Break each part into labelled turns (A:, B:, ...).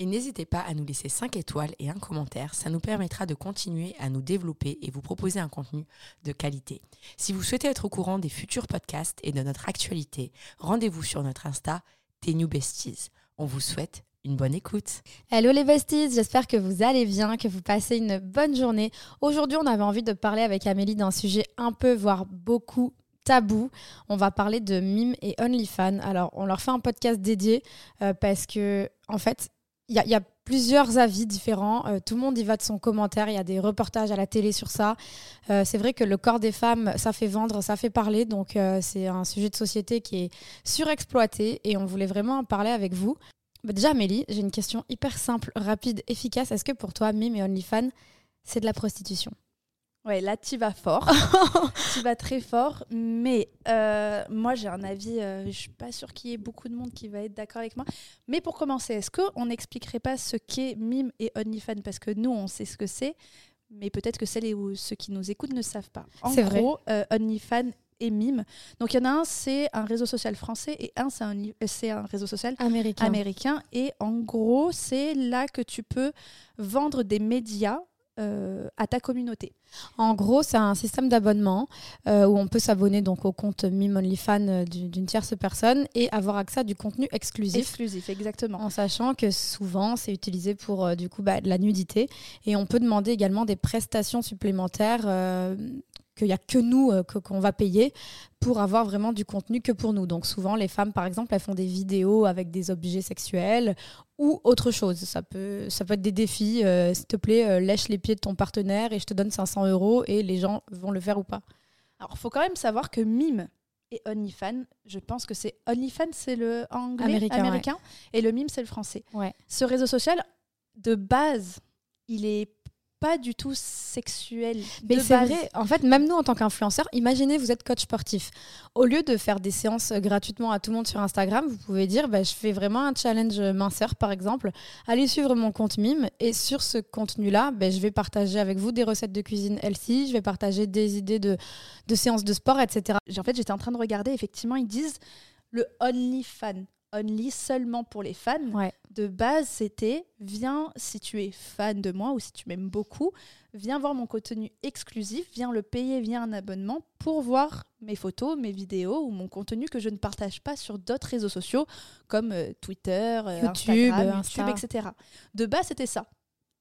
A: Et n'hésitez pas à nous laisser 5 étoiles et un commentaire, ça nous permettra de continuer à nous développer et vous proposer un contenu de qualité. Si vous souhaitez être au courant des futurs podcasts et de notre actualité, rendez-vous sur notre Insta, New Besties. On vous souhaite une bonne écoute.
B: Hello les besties, j'espère que vous allez bien, que vous passez une bonne journée. Aujourd'hui, on avait envie de parler avec Amélie d'un sujet un peu, voire beaucoup tabou. On va parler de Mime et OnlyFans. Alors, on leur fait un podcast dédié euh, parce que, en fait, il y, a plusieurs avis différents. Euh, tout le monde y va de son commentaire. Il y a des reportages à la télé sur ça. Euh, c'est vrai que le corps des femmes, ça fait vendre, ça fait parler. Donc, euh, c'est un sujet de société qui est surexploité et on voulait vraiment en parler avec vous. Bah, déjà, Amélie, j'ai une question hyper simple, rapide, efficace. Est-ce que pour toi, Mime et OnlyFans, c'est de la prostitution?
C: Ouais, là, tu vas fort. tu vas très fort. Mais euh, moi, j'ai un avis. Euh, je suis pas sûre qu'il y ait beaucoup de monde qui va être d'accord avec moi. Mais pour commencer, est-ce qu'on n'expliquerait pas ce qu'est Mime et OnlyFans? Parce que nous, on sait ce que c'est. Mais peut-être que celles et ceux qui nous écoutent ne savent pas. En gros, euh, OnlyFans et Mime. Donc il y en a un, c'est un réseau social français et un, c'est un, c'est un réseau social
B: américain.
C: américain. Et en gros, c'est là que tu peux vendre des médias euh, à ta communauté.
B: En gros, c'est un système d'abonnement euh, où on peut s'abonner donc au compte Mime OnlyFans euh, d'une tierce personne et avoir accès à du contenu exclusif.
C: Exclusif, exactement.
B: En sachant que souvent, c'est utilisé pour du coup bah, de la nudité et on peut demander également des prestations supplémentaires qu'il n'y a que nous euh, qu'on va payer pour avoir vraiment du contenu que pour nous. Donc souvent, les femmes, par exemple, elles font des vidéos avec des objets sexuels ou autre chose. Ça peut, ça peut être des défis. Euh, s'il te plaît, euh, lèche les pieds de ton partenaire et je te donne 500 euros et les gens vont le faire ou pas.
C: Alors, il faut quand même savoir que Mime et OnlyFans, je pense que c'est OnlyFans, c'est le anglais américain, et le Mime, c'est le français.
B: Ouais.
C: Ce réseau social, de base, il est pas du tout sexuel.
B: Mais c'est vrai, en fait, même nous en tant qu'influenceurs, imaginez, vous êtes coach sportif. Au lieu de faire des séances gratuitement à tout le monde sur Instagram, vous pouvez dire bah, je fais vraiment un challenge minceur, par exemple. Allez suivre mon compte mime et sur ce contenu-là, bah, je vais partager avec vous des recettes de cuisine healthy, je vais partager des idées de, de séances de sport, etc.
C: En fait, j'étais en train de regarder, effectivement, ils disent le only fan only seulement pour les fans. De base, c'était viens si tu es fan de moi ou si tu m'aimes beaucoup, viens voir mon contenu exclusif, viens le payer via un abonnement pour voir mes photos, mes vidéos ou mon contenu que je ne partage pas sur d'autres réseaux sociaux comme euh, Twitter, euh, YouTube, YouTube etc. De base, c'était ça.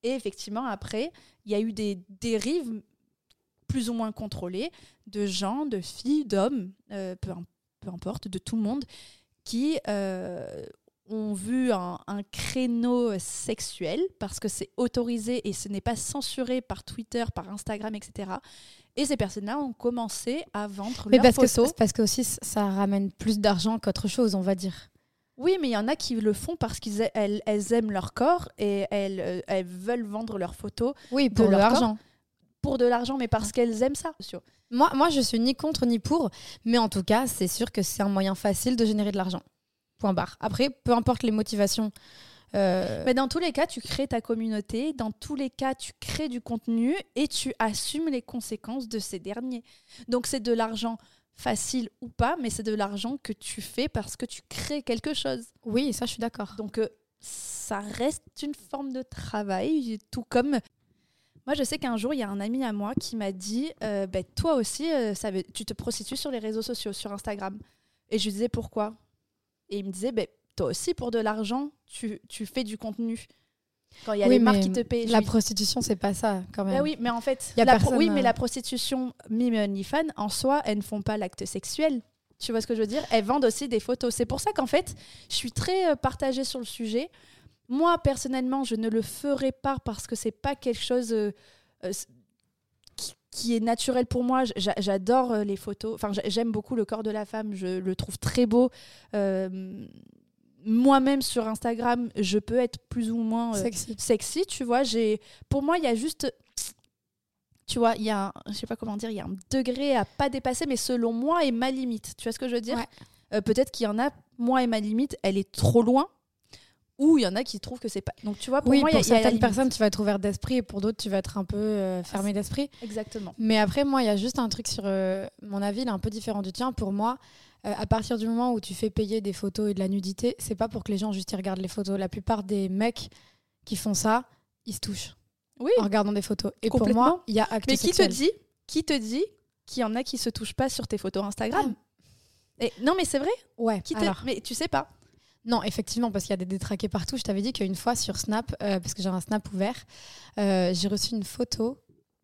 C: Et effectivement, après, il y a eu des dérives plus ou moins contrôlées de gens, de filles, d'hommes, euh, peu, peu importe, de tout le monde, qui euh, ont vu un, créneau sexuel parce que c'est autorisé et ce n'est pas censuré par Twitter, par Instagram, etc. Et ces personnes-là ont commencé à vendre
B: mais
C: leurs
B: parce Que, parce que aussi ça ramène plus d'argent qu'autre chose, on va dire.
C: Oui, mais il y en a qui le font parce qu'elles elles, aiment leur corps et elles, euh, elles veulent vendre leurs photos.
B: Oui, pour de l'argent.
C: Pour de l'argent, mais parce qu'elles aiment ça.
B: Moi, moi, je suis ni contre ni pour, mais en tout cas, c'est sûr que c'est un moyen facile de générer de l'argent. Point barre. Après, peu importe les motivations.
C: Euh, mais dans tous les cas, tu crées ta communauté, dans tous les cas, tu crées du contenu et tu assumes les conséquences de ces derniers. Donc c'est de l'argent facile ou pas, mais c'est de l'argent que tu fais parce que tu crées quelque chose.
B: Oui, ça je suis d'accord.
C: Donc euh, ça reste une forme de travail, tout comme moi, je sais qu'un jour, il y a un ami à moi qui m'a dit euh, ben, Toi aussi, euh, ça tu te prostitues sur les réseaux sociaux, sur Instagram. Et je lui disais Pourquoi? Et il me disait ben, Toi aussi, pour de l'argent, tu, tu, fais du contenu.
B: Quand il y a les marques qui te payent. La prostitution, c'est pas ça, quand même.
C: Ben oui, mais en fait, la oui, mais euh, la prostitution, Mime et OnlyFans, en soi, elles ne font pas l'acte sexuel. Tu vois ce que je veux dire? Elles vendent aussi des photos. C'est pour ça qu'en fait, je suis très partagée sur le sujet. Moi, personnellement, je ne le ferai pas parce que c'est pas quelque chose euh, euh, qui, est naturel pour moi. J'adore euh, les photos. Enfin, j'aime beaucoup le corps de la femme. Je le trouve très beau. Moi-même sur Instagram, je peux être plus ou moins
B: sexy.
C: sexy. Tu vois, j'ai. Pour moi, il y a juste tu vois, il y a, un, je sais pas comment dire, il y a un degré à pas dépasser, mais selon moi est ma limite. Tu vois ce que je veux dire? Euh, Peut-être qu'il y en a, moi et ma limite, elle est trop loin. Ou il y en a qui trouvent que c'est pas. Donc tu vois, pour
B: oui,
C: moi,
B: pour
C: il y a,
B: certaines personnes, tu vas être ouvert d'esprit et pour d'autres, tu vas être un peu euh, fermé d'esprit.
C: Exactement.
B: Mais après, moi, il y a juste un truc sur euh, mon avis, il est un peu différent du tien. Pour moi, à partir du moment où tu fais payer des photos et de la nudité, c'est pas pour que les gens juste y regardent les photos. La plupart des mecs qui font ça, ils se touchent.
C: Oui.
B: En regardant des photos. Et pour moi, il y a acte
C: Mais qui te dit Qui te dit qu'il y en a qui se touchent pas sur tes photos Instagram ah. et, Non, mais c'est vrai.
B: Ouais.
C: Qui Mais tu sais pas.
B: Non, effectivement, parce qu'il y a des détraqués partout. Je t'avais dit qu'une fois sur Snap, euh, parce que j'ai un Snap ouvert, euh, j'ai reçu une photo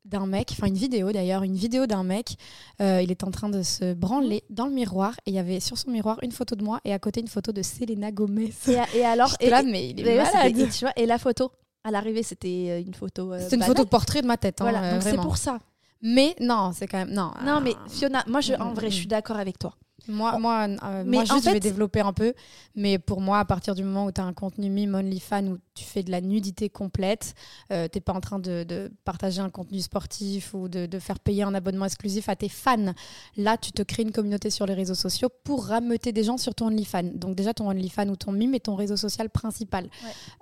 B: d'un mec, enfin une vidéo d'ailleurs, une vidéo d'un mec. Euh, il est en train de se branler dans le miroir et il y avait sur son miroir une photo de moi et à côté une photo de Selena Gomez.
C: Et, alors,
B: et, là, mais il est malade.
C: Et, tu vois, et la photo à l'arrivée, c'était une photo.
B: c'est une photo de portrait de ma tête. Hein,
C: voilà, donc c'est pour ça.
B: Mais non, c'est quand même non.
C: Non, mais Fiona, moi, je, en vrai, je suis d'accord avec toi.
B: Moi, moi, euh, mais moi juste, je vais développer un peu. Mais pour moi, à partir du moment où tu as un contenu mime OnlyFans où tu fais de la nudité complète, euh, tu n'es pas en train de, partager un contenu sportif ou de, de, faire payer un abonnement exclusif à tes fans. Là, tu te crées une communauté sur les réseaux sociaux pour rameuter des gens sur ton OnlyFans. Donc déjà, ton OnlyFans ou ton mime est ton réseau social principal.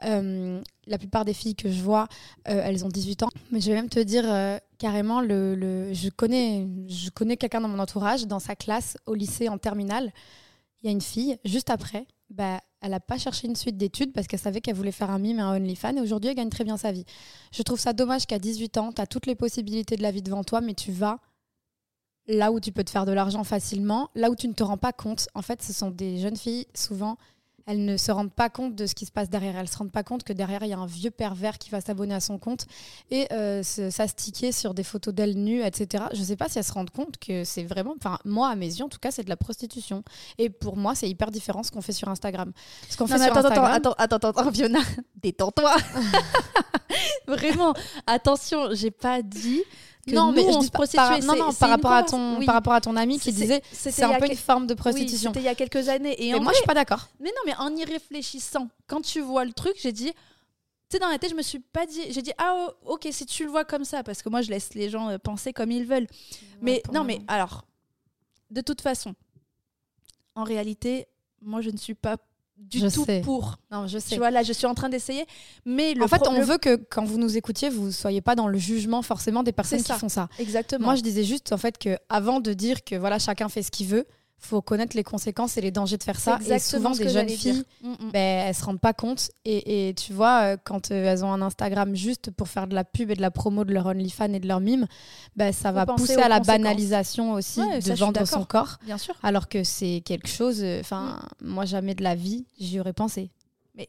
B: Euh, la plupart des filles que je vois, elles ont 18 ans. Mais je vais même te dire carrément, le, le, je connais, je connais quelqu'un dans mon entourage, dans sa classe, au lycée, en terminale. Il y a une fille, juste après, bah, elle n'a pas cherché une suite d'études parce qu'elle savait qu'elle voulait faire un mime et un OnlyFans. Et aujourd'hui, elle gagne très bien sa vie. Je trouve ça dommage qu'à 18 ans, tu as toutes les possibilités de la vie devant toi, mais tu vas là où tu peux te faire de l'argent facilement, là où tu ne te rends pas compte. En fait, ce sont des jeunes filles, souvent, elles ne se rendent pas compte de ce qui se passe derrière. Elles ne se rendent pas compte que derrière, il y a un vieux pervers qui va s'abonner à son compte et euh, s'astiquer sur des photos d'elles nues, etc. Je ne sais pas si elles se rendent compte que c'est vraiment, enfin, moi, à mes yeux, en tout cas, c'est de la prostitution. Et pour moi, c'est hyper différent ce qu'on fait sur Instagram. Ce qu'on fait sur
C: attends,
B: Instagram...
C: attends, attends, attends, attends, Fiona, détends-toi. Vraiment, attention, j'ai pas dit non, mais je dis
B: par, non, non, par rapport à ton, par rapport à ton ami qui disait, c'est un peu une forme de prostitution.
C: c'était il y a quelques années. Et
B: moi, je suis pas d'accord.
C: Mais non, mais en y réfléchissant, quand tu vois le truc, j'ai dit, tu sais, dans la tête, je me suis pas dit, j'ai dit, ah, oh, ok, si tu le vois comme ça, parce que moi, je laisse les gens euh, penser comme ils veulent. mais non, mais alors, de toute façon, en réalité, moi, je ne suis pas du tout pour.
B: Non, je sais.
C: Tu vois, là, je suis en train d'essayer. Mais
B: en fait, on veut que quand vous nous écoutiez, vous soyez pas dans le jugement forcément des personnes qui font ça.
C: Exactement.
B: Moi, je disais juste en fait que avant de dire que voilà, chacun fait ce qu'il veut, faut connaître les conséquences et les dangers de faire ça. Et souvent, des jeunes filles, mm, mm. ben, elles se rendent pas compte. Et, et tu vois, euh, quand euh, elles ont un Instagram juste pour faire de la pub et de la promo de leur OnlyFans et de leur mime, ben, ça va pousser à la banalisation aussi de vendre son corps.
C: Bien sûr.
B: Alors que c'est quelque chose. Euh, enfin, mm. moi, jamais de la vie, j'y aurais pensé.
C: Mais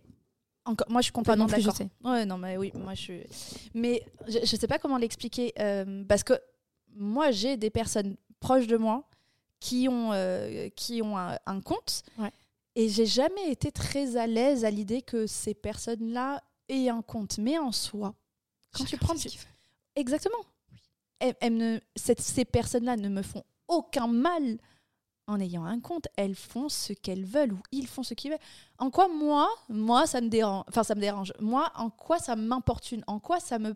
C: encore, moi, je suis complètement d'accord. Ouais, non, mais oui, moi, je Mais je, je sais pas comment l'expliquer parce que moi, j'ai des personnes proches de moi qui ont, euh, qui ont un, compte. Et j'ai jamais été très à l'aise à l'idée que ces personnes-là aient un compte. Mais en soi,
B: quand tu prends.
C: Exactement. Elles, ne, ces personnes-là ne me font aucun mal en ayant un compte. Elles font ce qu'elles veulent ou ils font ce qu'ils veulent. En quoi moi, moi ça me dérange. Enfin, ça me dérange. Moi, en quoi ça m'importune? En quoi ça me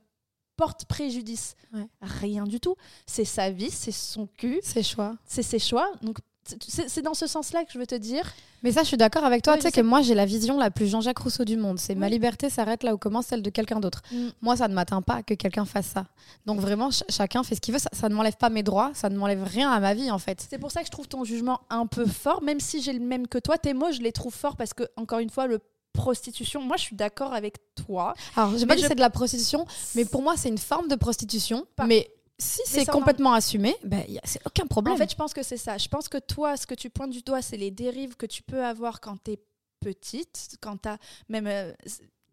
C: porte préjudice. Rien du tout. C'est sa vie, c'est son cul.
B: Ses choix.
C: C'est ses choix. Donc, c'est dans ce sens-là que je veux te dire.
B: Mais ça, je suis d'accord avec toi. tu sais que moi, j'ai la vision la plus Jean-Jacques Rousseau du monde. C'est ma liberté s'arrête là où commence celle de quelqu'un d'autre. Mm. Moi, ça ne m'atteint pas que quelqu'un fasse ça. Donc vraiment, chacun fait ce qu'il veut. Ça, ça ne m'enlève pas mes droits. Ça ne m'enlève rien à ma vie, en fait.
C: C'est pour ça que je trouve ton jugement un peu fort, même si j'ai le même que toi. Tes mots, je les trouve forts parce que, encore une fois, le prostitution. Moi, je suis d'accord avec toi.
B: Alors, j'ai pas dit que c'est de la prostitution, mais pour moi, c'est une forme de prostitution. Mais si c'est complètement assumé, ben, c'est aucun problème.
C: En fait, je pense que c'est ça. Je pense que toi, ce que tu pointes du doigt, c'est les dérives que tu peux avoir quand tu es petite, quand tu as même. Euh,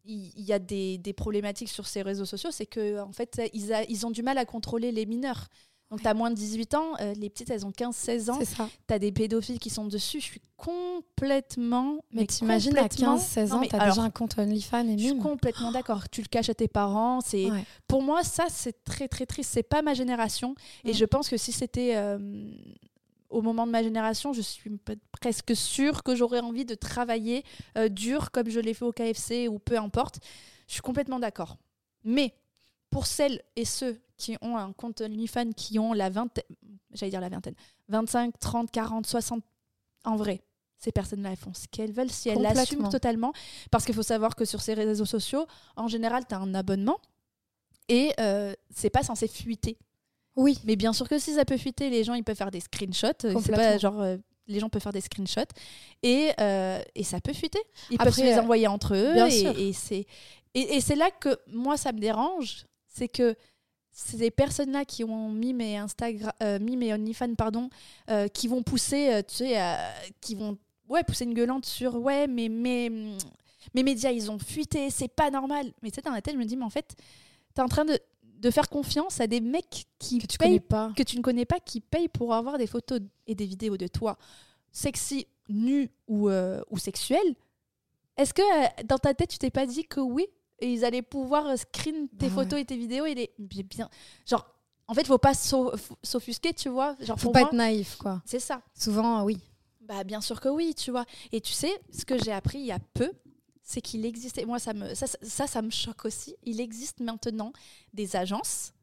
C: il y a des, des, problématiques sur ces réseaux sociaux, c'est que en fait, ils, ils ont du mal à contrôler les mineurs. Donc, tu as moins de 18 ans, euh, les petites, elles ont 15-16 ans. Tu as des pédophiles qui sont dessus. Je suis complètement.
B: Mais, t'imagines, à 15-16 ans, tu as déjà un compte OnlyFans et
C: Je suis complètement d'accord. Tu le caches à tes parents. c'est Pour moi, ça, c'est très, très triste. C'est pas ma génération. Et je pense que si c'était. Euh, au moment de ma génération, je suis presque sûre que j'aurais envie de travailler euh, dur comme je l'ai fait au KFC ou peu importe. Je suis complètement d'accord. Mais pour celles et ceux qui ont un compte OnlyFans qui ont la vingtaine, j'allais dire la vingtaine, 25, 30, 40, 60, en vrai, ces personnes-là, elles font ce qu'elles veulent si elles l'assument totalement. Parce qu'il faut savoir que sur ces réseaux sociaux, en général, tu as un abonnement et euh, c'est pas censé fuiter.
B: Oui.
C: Mais bien sûr que si ça peut fuiter, les gens, ils peuvent faire des screenshots. C'est pas genre. Euh, les gens peuvent faire des screenshots et, euh, et ça peut fuiter. Ils peuvent se les envoyer entre eux. Bien et, et c'est et, et c'est là que moi, ça me dérange. C'est que ces personnes-là qui ont mis mes Instagram, euh, mis mes OnlyFans, pardon, euh, qui vont pousser, euh, tu sais, qui vont ouais, pousser une gueulante sur ouais, mais mes, mes médias, ils ont fuité, c'est pas normal. Mais tu sais, dans la tête, je me dis, mais en fait, tu es en train de, de, faire confiance à des mecs qui
B: que tu, connais pas.
C: que tu ne connais pas, qui payent pour avoir des photos et des vidéos de toi, sexy, nu ou, ou sexuel. Est-ce que dans ta tête, tu t'es pas dit que oui, et ils allaient pouvoir euh, screen tes bah photos et tes vidéos et les bien. Genre en fait faut pas s'offusquer tu vois. Genre
B: faut pas être naïf quoi.
C: c'est ça.
B: Souvent oui.
C: Bah bien sûr que oui tu vois. Et tu sais ce que j'ai appris il y a peu c'est qu'il existe et moi ça me ça, ça, ça me choque aussi. Il existe maintenant des agences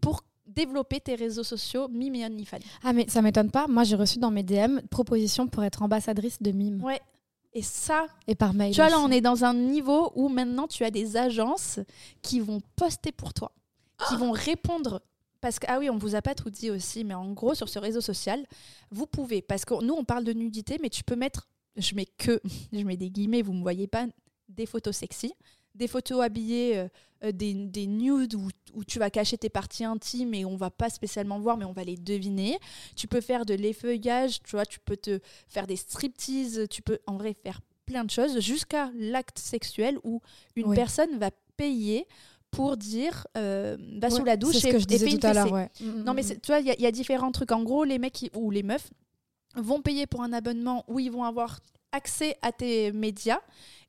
C: pour développer tes réseaux sociaux Mime et OnlyFans.
B: Ah mais ça m'étonne pas. Moi j'ai reçu dans mes DM proposition pour être ambassadrice de Mime.
C: Ouais, et ça.
B: Et par mail.
C: Tu vois, là, on est dans un niveau où maintenant, tu as des agences qui vont poster pour toi, qui vont répondre. Parce que, ah oui, on vous a pas tout dit aussi, mais en gros, sur ce réseau social, vous pouvez. Parce que nous, on parle de nudité, mais tu peux mettre. Je mets que. Je mets des guillemets, vous ne me voyez pas. Des photos sexy des photos habillées, euh, euh, des, des, nudes où, tu vas cacher tes parties intimes et on va pas spécialement voir, mais on va les deviner. Tu peux faire de l'effeuillage, tu vois, tu peux te faire des striptease, tu peux en vrai faire plein de choses jusqu'à l'acte sexuel où une personne va payer pour dire euh, va sous la douche
B: et, ce que je disais tout à l'heure.
C: non mais tu vois, il y, y, a différents trucs. En gros, les mecs ou les meufs vont payer pour un abonnement où ils vont avoir accès à tes médias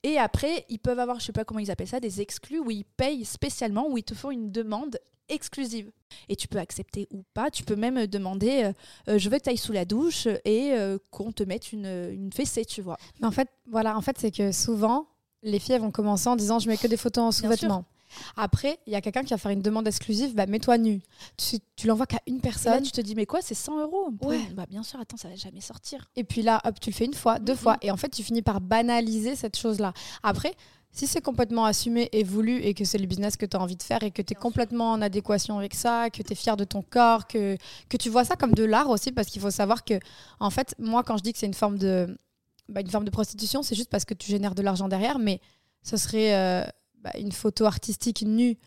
C: et après, ils peuvent avoir, je sais pas comment ils appellent ça, des exclus où ils payent spécialement, où ils te font une demande exclusive. Et tu peux accepter ou pas. Tu peux même demander euh, euh, je veux que tu ailles sous la douche et euh, qu'on te mette une, une, fessée, tu vois.
B: Mais en fait, voilà, en fait, c'est que souvent, les filles vont commencer en disant je mets que des photos en sous-vêtements. Après, il y a quelqu'un qui va faire une demande exclusive, bah, mets-toi nu. Tu, tu l'envoies qu'à une personne.
C: là, tu te dis, mais quoi, c'est 100 euros Ouais. Bah, bien sûr, attends, ça va jamais sortir.
B: Et puis là, hop, tu le fais une fois, deux fois. Et en fait, tu finis par banaliser cette chose-là. Après, si c'est complètement assumé et voulu et que c'est le business que tu as envie de faire et que tu es complètement en adéquation avec ça, que tu es fier de ton corps, que, que tu vois ça comme de l'art aussi, parce qu'il faut savoir que, en fait, moi, quand je dis que c'est une forme de, bah, une forme de prostitution, c'est juste parce que tu génères de l'argent derrière, mais ce serait. Euh, bah, une photo artistique nue,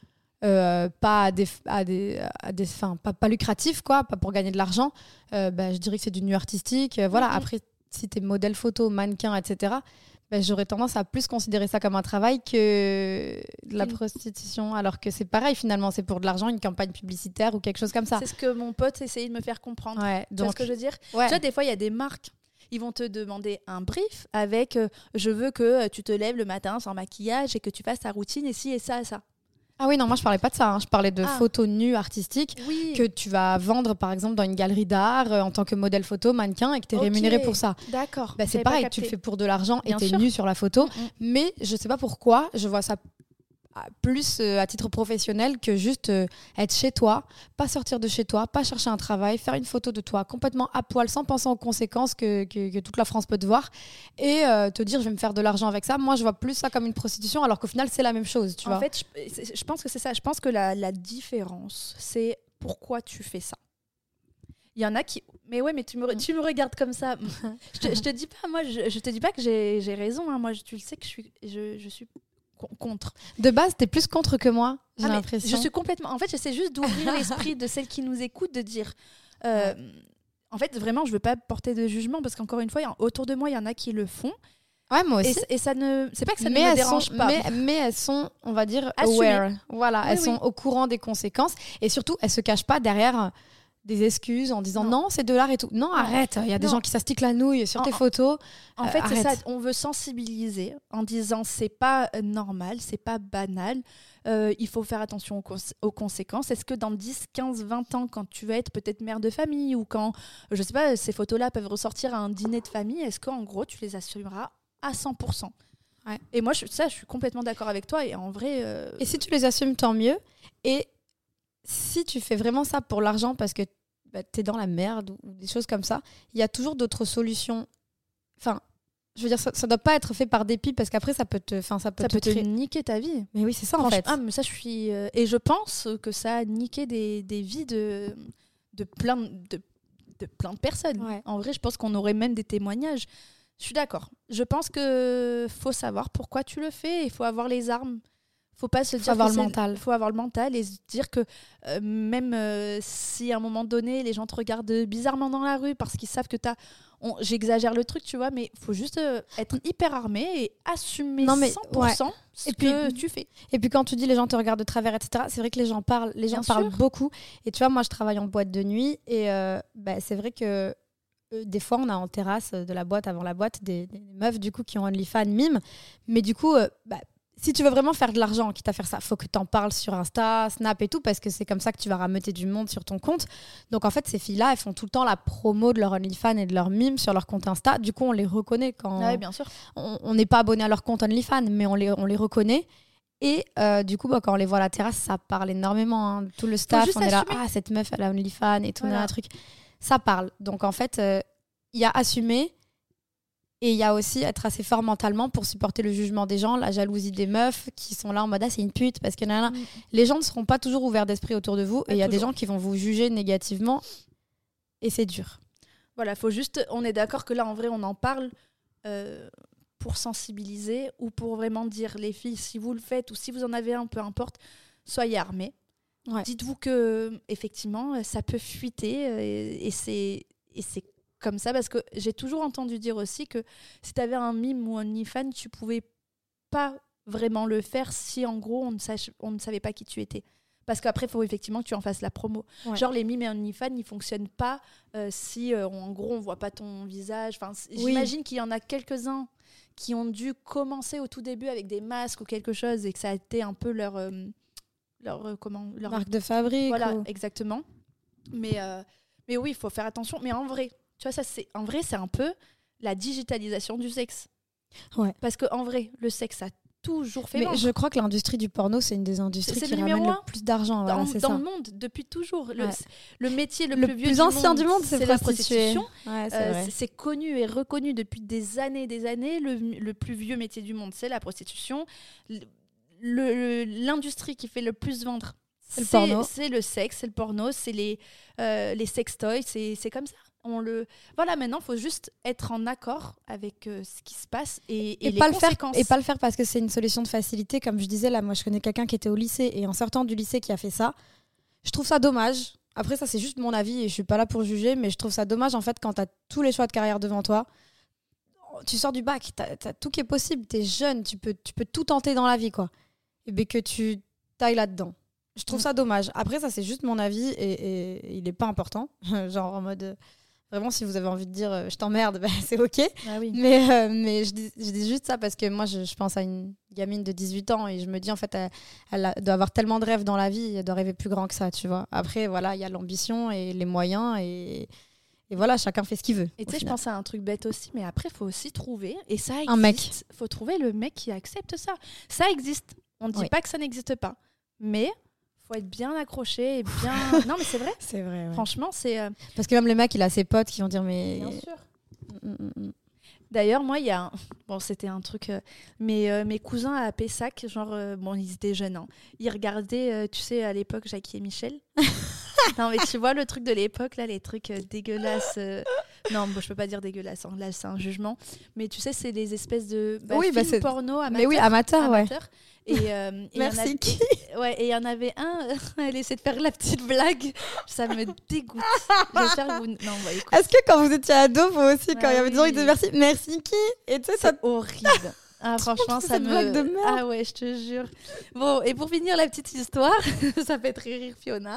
B: euh, pas à des, à des, à des fins, pas, pas lucratif, quoi, pas pour gagner de l'argent, euh, bah, je dirais que c'est du nu artistique. Euh, voilà, après, si tu es modèle photo, mannequin, etc., bah, j'aurais tendance à plus considérer ça comme un travail que de la prostitution, alors que c'est pareil finalement, c'est pour de l'argent, une campagne publicitaire ou quelque chose comme ça.
C: C'est ce que mon pote essayait de me faire comprendre.
B: Ouais,
C: donc, ce que je veux dire? Tu vois, des fois, il y a des marques ils vont te demander un brief avec euh, je veux que euh, tu te lèves le matin sans maquillage et que tu fasses ta routine et ci et ça et ça.
B: Ah oui, non, moi je parlais pas de ça. Hein. Je parlais de ah. photos nues artistiques que tu vas vendre par exemple dans une galerie d'art euh, en tant que modèle photo, mannequin et que tu es rémunéré pour ça.
C: D'accord.
B: Bah, c'est pareil, tu le fais pour de l'argent et tu es nu sur la photo. Mm, mm. Mais je sais pas pourquoi, je vois ça plus euh, à titre professionnel que juste euh, être chez toi, pas sortir de chez toi, pas chercher un travail, faire une photo de toi complètement à poil sans penser aux conséquences que, que, toute la France peut te voir et euh, te dire je vais me faire de l'argent avec ça. Moi, je vois plus ça comme une prostitution alors qu'au final, c'est la même chose. Tu
C: en fait, je, pense que c'est ça. Je pense que la, la différence, c'est pourquoi tu fais ça. Il y en a qui. Mais ouais, mais tu me, tu me regardes comme ça. je, te, je te dis pas, moi, je, je te dis pas que j'ai raison. Hein. Moi, tu le sais que je suis, je, je suis contre.
B: De base, tu es plus contre que moi, j'ai ah, l'impression.
C: Je suis complètement. En fait, j'essaie juste d'ouvrir l'esprit de celles qui nous écoutent, de dire. Euh, en fait, vraiment, je veux pas porter de jugement parce qu'encore une fois, autour de moi, il y en a qui le font.
B: Ouais, moi aussi.
C: Et, ça ne, c'est pas que ça mais ne me dérange pas.
B: Mais, elles sont, on va dire, aware. Voilà, elles sont au courant des conséquences et surtout, elles se cachent pas derrière des excuses en disant non, c'est de l'art et tout. Non, arrête, il y a des gens qui s'astiquent la nouille sur tes photos.
C: En fait, c'est ça, on veut sensibiliser en disant c'est pas normal, c'est pas banal. Euh, il faut faire attention aux, conséquences. Est-ce que dans 10, 15, 20 ans, quand tu vas être peut-être mère de famille ou quand, je sais pas, ces photos-là peuvent ressortir à un dîner de famille, est-ce qu'en gros, tu les assumeras à 100% Et moi, je, ça, je suis complètement d'accord avec toi. Et en vrai. Euh,
B: et si tu les assumes, tant mieux. Et si tu fais vraiment ça pour l'argent parce que bah, tu es dans la merde ou, des choses comme ça, il y a toujours d'autres solutions. Enfin, je veux dire, ça, ne doit pas être fait par dépit parce qu'après, ça peut te, enfin, ça peut,
C: ça peut te niquer ta vie.
B: Mais oui, c'est ça en fait.
C: Ah, mais ça, je suis. Euh, et je pense que ça a niqué des, des vies de, de, plein, de, de plein de personnes. En vrai, je pense qu'on aurait même des témoignages. Je suis d'accord. Je pense que faut savoir pourquoi tu le fais. Il faut avoir les armes faut pas se
B: dire avoir le mental.
C: faut avoir le mental et se dire que euh, même euh, si à un moment donné les gens te regardent bizarrement dans la rue parce qu'ils savent que tu as j'exagère le truc tu vois mais faut juste euh, être hyper armé et assumer non, mais, 100% ce et puis, que tu fais.
B: et puis quand tu dis les gens te regardent de travers etc c'est vrai que les gens parlent les gens parlent beaucoup. Et tu vois moi je travaille en boîte de nuit et bah, c'est vrai que des fois, on a en terrasse de la boîte, avant la boîte, des, meufs du coup qui ont OnlyFans mime. Mais du coup, bah, si tu veux vraiment faire de l'argent, quitte à faire ça, faut que tu en parles sur Insta, Snap et tout, parce que c'est comme ça que tu vas rameuter du monde sur ton compte. Donc en fait, ces filles-là, elles font tout le temps la promo de leur OnlyFans et de leur mime sur leur compte Insta. Du coup, on les reconnaît quand.
C: Oui, bien sûr.
B: On n'est pas abonné à leur compte OnlyFans, mais on les, on les reconnaît. Et euh, du coup, bah, quand on les voit à la terrasse, ça parle énormément. Hein. Tout le staff, on est là, ah, cette meuf, elle a OnlyFans et tout, un truc. Ça parle. Donc en fait, euh, il y a assumé et il y a aussi être assez fort mentalement pour supporter le jugement des gens, la jalousie des meufs qui sont là en mode ah, c'est une pute parce que mm. les gens ne seront pas toujours ouverts d'esprit autour de vous et il y a des gens qui vont vous juger négativement et c'est dur.
C: Voilà, faut juste, on est d'accord que là en vrai on en parle euh, pour sensibiliser ou pour vraiment dire les filles si vous le faites ou si vous en avez un, peu importe, soyez armés. Dites-vous que effectivement ça peut fuiter euh, et, et c'est et c'est comme ça parce que j'ai toujours entendu dire aussi que si tu avais un mime ou un OnlyFans, tu pouvais pas vraiment le faire si en gros on ne, on ne savait pas qui tu étais. Parce qu'après, il faut effectivement que tu en fasses la promo. Genre, les mimes et OnlyFans, ils fonctionnent pas euh, si, euh, en gros, on voit pas ton visage. Enfin, J'imagine qu'il y en a quelques-uns qui ont dû commencer au tout début avec des masques ou quelque chose et que ça a été un peu leur. Euh, leur comment leur
B: marque de fabrique.
C: Voilà, exactement. Mais, mais oui, il faut faire attention. Mais en vrai, tu vois, ça, c'est en vrai, c'est un peu la digitalisation du sexe.
B: Ouais.
C: Parce qu'en vrai, le sexe a toujours fait. Mais
B: je crois que l'industrie du porno, c'est une des industries qui ramène le plus d'argent.
C: Dans,
B: dans
C: le monde, depuis toujours. Le, le métier le,
B: plus
C: vieux plus
B: ancien du monde,
C: c'est la prostitution. Euh, c'est connu et reconnu depuis des années et des années. Le, plus vieux métier du monde, c'est la prostitution. L'industrie qui fait le plus vendre, c'est le porno. C'est le sexe, c'est le porno, c'est les, euh, les sextoys, c'est comme ça on le voilà maintenant il faut juste être en accord avec euh, ce qui se passe et, et,
B: pas
C: le
B: faire et pas le faire parce que c'est une solution de facilité. Comme je disais là moi je connais quelqu'un qui était au lycée et en sortant du lycée qui a fait ça je trouve ça dommage. Après ça c'est juste mon avis et je suis pas là pour juger mais je trouve ça dommage en fait quand tu as tous les choix de carrière devant toi. Tu sors du bac tu as, tout qui est possible. Tu es jeune tu peux tu peux tout tenter dans la vie quoi. Et bien que tu tailles là-dedans. Je trouve mm. ça dommage. Après, ça, c'est juste mon avis et, et il n'est pas important. Genre en mode, Vraiment, si vous avez envie de dire euh, je t'emmerde, bah, c'est ok.
C: Ah oui.
B: Mais, euh, mais je, dis, je, dis, juste ça parce que moi, je, je, pense à une gamine de 18 ans et je me dis, en fait, elle, doit avoir tellement de rêves dans la vie, elle doit rêver plus grand que ça, tu vois. Après, voilà, il y a l'ambition et les moyens et, et, voilà, chacun fait ce qu'il veut.
C: Et tu sais, je pense à un truc bête aussi, mais après, il faut aussi trouver, et ça existe,
B: un mec.
C: faut trouver le mec qui accepte ça. Ça existe. On ne dit pas que ça n'existe pas. Mais faut être bien accroché et bien. non, mais c'est vrai.
B: C'est vrai.
C: Franchement, c'est. Euh,
B: Parce que même le mec, il a ses potes qui vont dire mais.
C: Bien sûr. Mm, mm, mm, D'ailleurs, moi, il y a. Bon, c'était un truc. Euh, mais euh, mes cousins à Pessac, genre, bon, ils étaient jeunes. Hein. Ils regardaient, tu sais, à l'époque, Jackie et Michel. Non, mais tu vois le truc de l'époque, là, les trucs dégueulasses. Non, bon, je peux pas dire dégueulasse. Hein. Là, c'est un jugement. Mais tu sais, c'est des espèces de bah, oui, bah, films porno amateurs.
B: Mais oui, amateurs, ouais.
C: Et, euh,
B: Merci.
C: qui ouais, et il y en avait un, elle essaie de faire la petite blague. Ça me dégoûte. J'espère vous. Non, bah,
B: Est-ce que quand vous étiez ado, vous aussi, quand il y avait des gens qui disaient merci, merci qui? Et tu sais,
C: ça. horrible. Ah, franchement, ça me.
B: Blague de merde.
C: Ah ouais, je te jure. Bon, et pour finir la petite histoire, ça fait très rire Fiona.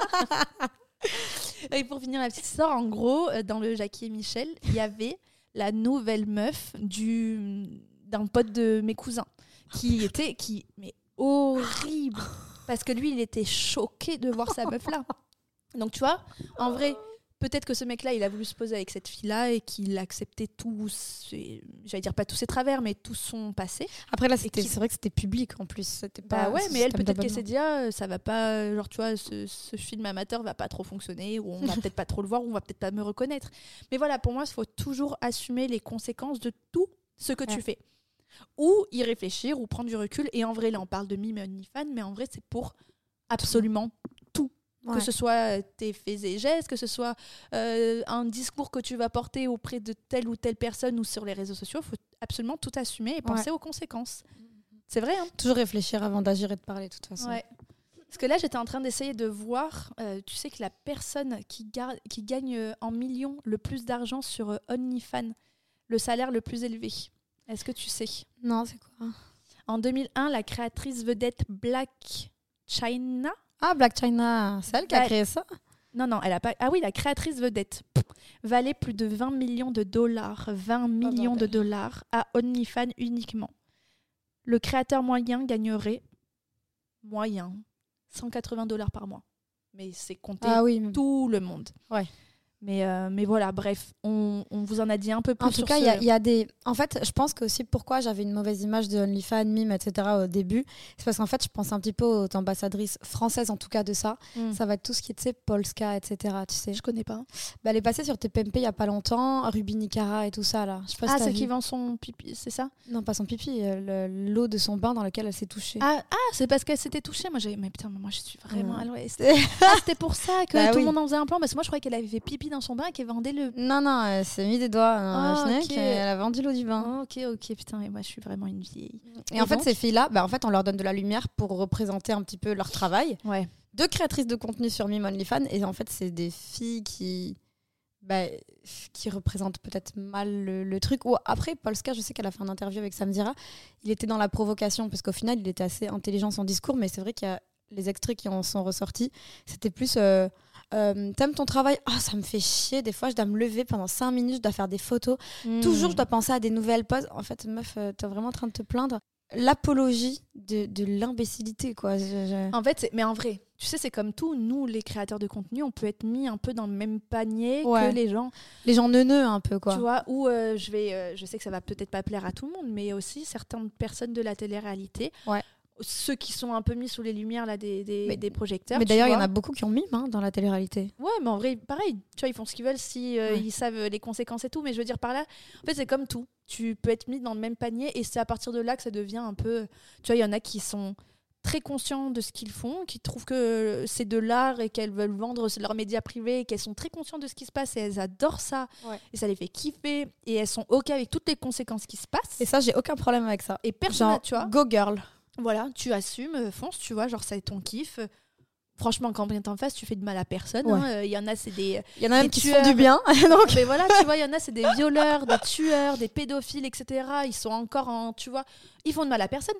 C: et pour finir la petite histoire, en gros, euh, dans le Jackie et Michel, il y avait la nouvelle meuf du d'un pote de mes cousins qui était qui mais horrible. Parce que lui, il était choqué de voir sa meuf là. Donc, tu vois, en vrai, peut-être que ce mec-là, il a voulu se poser avec cette fille-là et qu'il acceptait tous, j'allais dire pas tous ses travers, mais tout son passé.
B: Après là, c'est vrai que c'était public en plus. C'était
C: bah pas. ouais, mais elle peut-être qu'elle s'est dit, ah, ça va pas, genre tu vois, ce, film amateur va pas trop fonctionner, ou on va peut-être pas trop le voir, ou on va peut-être pas me reconnaître. Mais voilà, pour moi, il faut toujours assumer les conséquences de tout ce que tu fais. Ou y réfléchir, ou prendre du recul. Et en vrai, là, on parle de mime et fan, mais en vrai, c'est pour absolument que ce soit euh, tes faits et gestes, que ce soit euh, un discours que tu vas porter auprès de telle ou telle personne ou sur les réseaux sociaux, il faut absolument tout assumer et penser aux conséquences. C'est vrai. Hein
B: Toujours réfléchir avant d'agir et de parler, de toute façon.
C: Parce que là, j'étais en train d'essayer de voir, euh, tu sais que la personne qui, qui gagne en millions le plus d'argent sur OnlyFans, le salaire le plus élevé, est-ce que tu sais?
B: Non, c'est quoi?
C: En 2001, la créatrice vedette Black China
B: ah, Black China, celle qui a créé ça?
C: Non, non, elle a pas. Ah oui, la créatrice vedette valait plus de 20 millions de dollars. 20 millions de dollars à OnlyFans uniquement. Le créateur moyen gagnerait moyen 180 dollars par mois. Mais c'est compté ah oui, tout le monde.
B: Ouais.
C: Mais, euh, mais voilà, bref, on, on, vous en a dit un peu plus.
B: En tout cas, il y, a des. En fait, je pense que aussi pourquoi j'avais une mauvaise image de OnlyFans, mime, etc. au début, c'est parce qu'en fait, je pense un petit peu aux ambassadrices françaises, en tout cas, de ça. Hmm. Ça va être tout ce qui est, tu sais, Polska, etc. Tu sais.
C: Je connais pas.
B: Bah, elle est passée sur TPMP il y a pas longtemps, Ruby Nicara et tout ça, là.
C: Je sais pas ah, c'est qui vend son pipi, c'est ça?
B: Non, pas son pipi, euh, l'eau de son bain dans lequel elle s'est touchée.
C: Ah, ah c'est parce qu'elle s'était touchée. Moi, j'ai. Mais putain, moi, je suis vraiment à l'ouest. ah, c'était pour ça que bah tout le monde en faisait un plan, parce que moi, je croyais qu'elle avait fait pipi dans son bain et qu'elle vendait
B: non, non, elle s'est mis des doigts dans la ah, elle a vendu l'eau du bain.
C: ok, ok, putain, mais moi je suis vraiment une vieille.
B: Et, en fait, ces filles-là, bah, en fait, on leur donne de la lumière pour représenter un petit peu leur travail.
C: Ouais.
B: Deux créatrices de contenu sur Mime OnlyFans, et en fait, c'est des filles qui. Bah, qui représentent peut-être mal le, truc. Ou après, Polska, je sais qu'elle a fait un interview avec Samzira. Il était dans la provocation, parce qu'au final, il était assez intelligent son discours, mais c'est vrai qu'il y a les extraits qui en sont ressortis. C'était plus. Euh, euh, t'aimes ton travail? Ah, ça me fait chier. Des fois, je dois me lever pendant 5 minutes, je dois faire des photos. Hmm. Toujours, je dois penser à des nouvelles poses. En fait, meuf, euh, t'es vraiment en train de te plaindre. L'apologie de, de l'imbécilité, quoi.
C: En fait, mais en vrai, tu sais, c'est comme tout. Nous, les créateurs de contenu, on peut être mis un peu dans le même panier que les gens.
B: Les gens neuneux, un peu, quoi.
C: Tu vois, ou euh, je vais, je sais que ça va peut-être pas plaire à tout le monde, mais aussi certaines personnes de la télé-réalité.
B: Ouais
C: ceux qui sont un peu mis sous les lumières là, des, des, projecteurs.
B: Mais d'ailleurs, il y en a beaucoup qui ont mime hein, dans la télé-réalité.
C: Ouais, mais en vrai, pareil. Tu vois, ils font ce qu'ils veulent si euh, ils savent les conséquences et tout. Mais je veux dire par là, en fait, c'est comme tout. Tu peux être mis dans le même panier et c'est à partir de là que ça devient un peu. Tu vois, il y en a qui sont très conscients de ce qu'ils font, qui trouvent que c'est de l'art et qu'elles veulent vendre leurs médias privés, et qu'elles sont très conscientes de ce qui se passe et elles adorent ça et ça les fait kiffer et elles sont ok avec toutes les conséquences qui se passent.
B: Et ça, j'ai aucun problème avec ça.
C: Et personne, tu vois.
B: Go girl.
C: Voilà, tu assumes, euh, fonce, tu vois, genre ça est ton kiff. Franchement, quand bien t'en face, tu fais de mal à personne. Il hein. euh, y en a, c'est des.
B: Il y en a même qui font du bien. donc.
C: Mais voilà, tu vois, il y en a, c'est des violeurs, des tueurs, des pédophiles, etc. Ils sont encore en. Tu vois, ils font de mal à personne,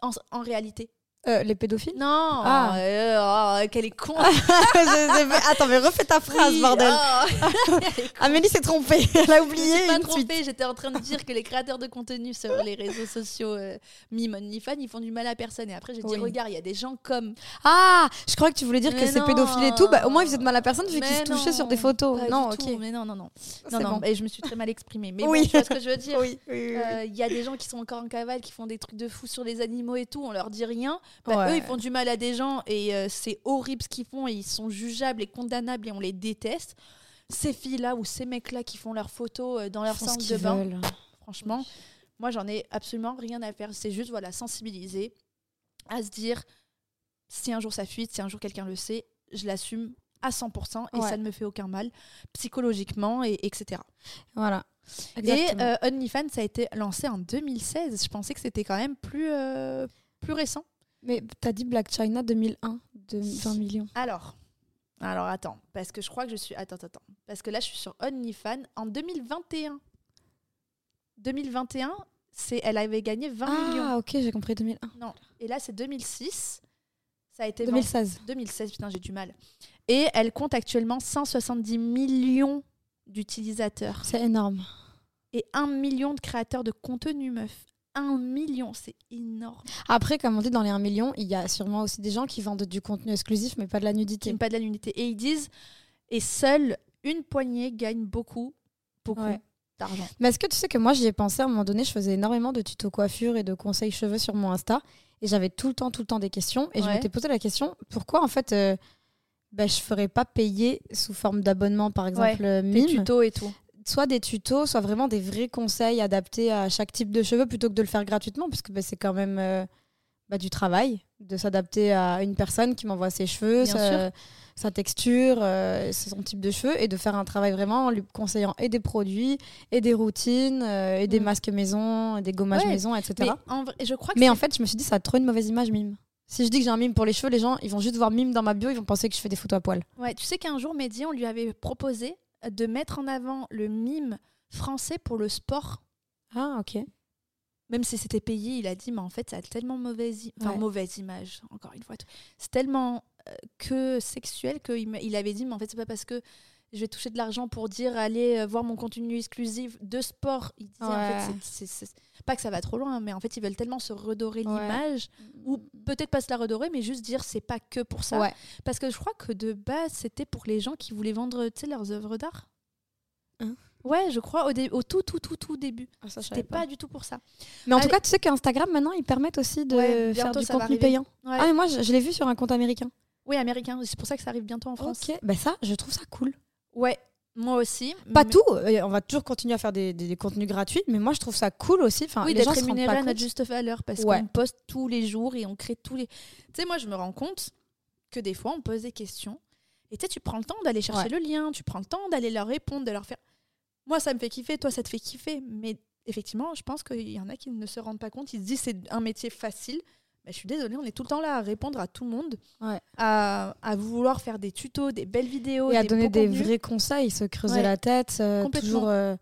C: en, en réalité.
B: Euh, les pédophiles?
C: Non, ah. Euh, oh, qu'elle est con.
B: Attends, mais refais ta phrase, bordel. Oh. Amélie s'est trompée, elle a oublié.
C: Je pas trompée, j'étais en train de dire que les créateurs de contenu sur les réseaux sociaux euh, Mime OnlyFans, ils font du mal à personne. Et après, j'ai dit, regarde, il y a des gens comme.
B: Ah, je crois que tu voulais dire que c'est pédophile et tout. Bah, au moins, ils faisaient de mal à personne vu qu'ils se touchaient sur des photos.
C: Non, ok. mais non, non, non. Non, non. Et je me suis très mal exprimée. Mais oui. tu vois ce que je veux dire.
B: Oui,
C: Il y a des gens qui sont encore en cavale, qui font des trucs de fou sur les animaux et tout. On leur dit rien. Bah, eux, ils font du mal à des gens et euh, c'est horrible ce qu'ils font et ils sont jugeables et condamnables et on les déteste. Ces filles-là ou ces mecs-là qui font leurs photos euh, dans leur centre de bain, franchement, moi j'en ai absolument rien à faire. C'est juste voilà sensibiliser à se dire si un jour ça fuite, si un jour quelqu'un le sait, je l'assume à 100% et ça ne me fait aucun mal psychologiquement et etc.
B: Voilà.
C: Et euh, OnlyFans ça a été lancé en 2016. Je pensais que c'était quand même plus plus récent.
B: Mais t'as dit Black China 2001, de 20 millions.
C: Alors, alors attends, parce que je crois que je suis. Attends, attends. Parce que là, je suis sur OnlyFans en 2021. 2021, c'est, elle avait gagné 20 millions.
B: Ah, ok, j'ai compris 2001.
C: Non. Et là, c'est 2006. Ça a été
B: 2016.
C: 2016, putain, j'ai du mal. Et elle compte actuellement 170 millions d'utilisateurs.
B: C'est énorme.
C: Et 1 million de créateurs de contenu, meuf. 1 million, c'est énorme.
B: Après, comme on dit dans les 1 million, il y a sûrement aussi des gens qui vendent du contenu exclusif, mais pas de la nudité.
C: Pas de la nudité. Et ils disent, et seuls une poignée gagne beaucoup, beaucoup d'argent.
B: Mais est-ce que tu sais que moi, j'y ai pensé à un moment donné, je faisais énormément de tutos coiffure et de conseils cheveux sur mon Insta. Et j'avais tout le temps, tout le temps des questions. Et je m'étais posé la question, pourquoi en fait... Euh, bah, je ferais pas payer sous forme d'abonnement, par exemple, ouais, Des
C: tutos et tout
B: soit des tutos, soit vraiment des vrais conseils adaptés à chaque type de cheveux plutôt que de le faire gratuitement, parce que bah, c'est quand même euh, bah, du travail de s'adapter à une personne qui m'envoie ses cheveux, sa, texture, euh, son type de cheveux, et de faire un travail vraiment en lui conseillant et des produits, et des routines, euh, et des mm. masques maison, et des gommages maison, etc.
C: Mais, en, je crois
B: Mais en fait, je me suis dit, ça a trop une mauvaise image, mime. Si je dis que j'ai un mime pour les cheveux, les gens, ils vont juste voir mime dans ma bio, ils vont penser que je fais des photos à poil.
C: Ouais, tu sais qu'un jour, Mehdi, on lui avait proposé de mettre en avant le mime français pour le sport.
B: Ah, ok.
C: Même si c'était payé, il a dit, mais en fait, ça a tellement mauvaise, enfin, mauvaise image, encore une fois. C'est tellement euh, que sexuel qu'il il avait dit, mais en fait, c'est pas parce que je vais toucher de l'argent pour dire allez euh, voir mon contenu exclusif de sport. Il disait en fait, c'est, pas que ça va trop loin, mais en fait, ils veulent tellement se redorer l'image, ou peut-être pas se la redorer, mais juste dire c'est pas que pour ça. Parce que je crois que de base, c'était pour les gens qui voulaient vendre leurs œuvres d'art. Hein ouais, je crois, au, au, tout, tout, tout, tout début. Ah, c'était pas. du tout pour ça.
B: Mais en tout cas, tu sais qu'Instagram, maintenant, ils permettent aussi de faire du contenu payant. Ah, mais moi, je, je l'ai vu sur un compte américain.
C: Oui, américain. C'est pour ça que ça arrive bientôt en France.
B: Ok, bah ça, je trouve ça cool.
C: Ouais, moi aussi.
B: Pas tout, on va toujours continuer à faire des, des, contenus gratuits, mais moi je trouve ça cool aussi. Enfin,
C: oui, d'être rémunéré à notre juste valeur parce qu'on poste tous les jours et on crée tous les. Tu sais, moi je me rends compte que des fois on pose des questions et tu sais, tu prends le temps d'aller chercher le lien, tu prends le temps d'aller leur répondre, de leur faire. Moi ça me fait kiffer, toi ça te fait kiffer, mais effectivement, je pense qu'il y en a qui ne se rendent pas compte, ils se disent c'est un métier facile, je suis désolée, on est tout le temps là à répondre à tout le monde, à, à, vouloir faire des tutos, des belles vidéos.
B: Et à donner des vrais conseils, se creuser la tête, euh, toujours, euh,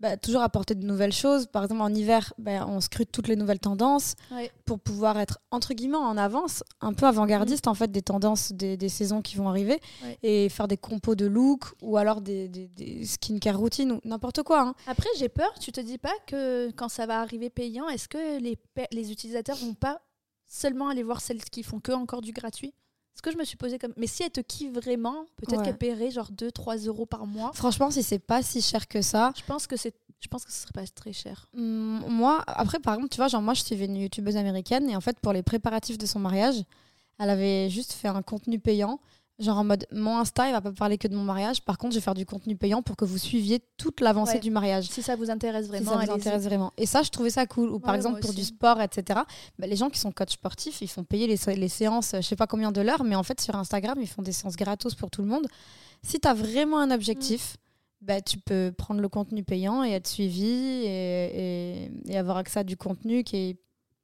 B: bah, toujours apporter de nouvelles choses. Par exemple, en hiver, bah, on scrute toutes les nouvelles tendances pour pouvoir être, entre guillemets, en avance, un peu avant-gardiste mm. en fait des tendances des, des, saisons qui vont arriver et faire des compos de look ou alors des, des, des skincare routines ou n'importe quoi. Hein.
C: Après, j'ai peur, tu te dis pas que quand ça va arriver payant, est-ce que les, les utilisateurs vont pas seulement aller voir celles qui font que encore du gratuit ce que je me suis posé comme. Mais si elle te kiffe vraiment, peut-être qu'elle paierait genre 2-3 euros par mois.
B: Franchement, si c'est pas si cher que ça.
C: Je pense que c'est. Je pense que ce serait pas très cher.
B: Mmh, moi, après, par exemple, tu vois, genre, moi, je suivais une youtubeuse américaine et en fait, pour les préparatifs de son mariage, elle avait juste fait un contenu payant Genre en mode, mon Insta, il va pas parler que de mon mariage. Par contre, je vais faire du contenu payant pour que vous suiviez toute l'avancée du mariage.
C: Si ça vous intéresse vraiment.
B: Si ça vous intéresse vraiment. Et ça, je trouvais ça cool. Ou par exemple, pour du sport, etc. Bah, les gens qui sont coach sportifs, ils font payer les, les séances, je sais pas combien de l'heure, mais en fait, sur Instagram, ils font des séances gratos pour tout le monde. Si tu as vraiment un objectif, mm. bah, tu peux prendre le contenu payant et être suivi et, et, avoir accès à du contenu qui est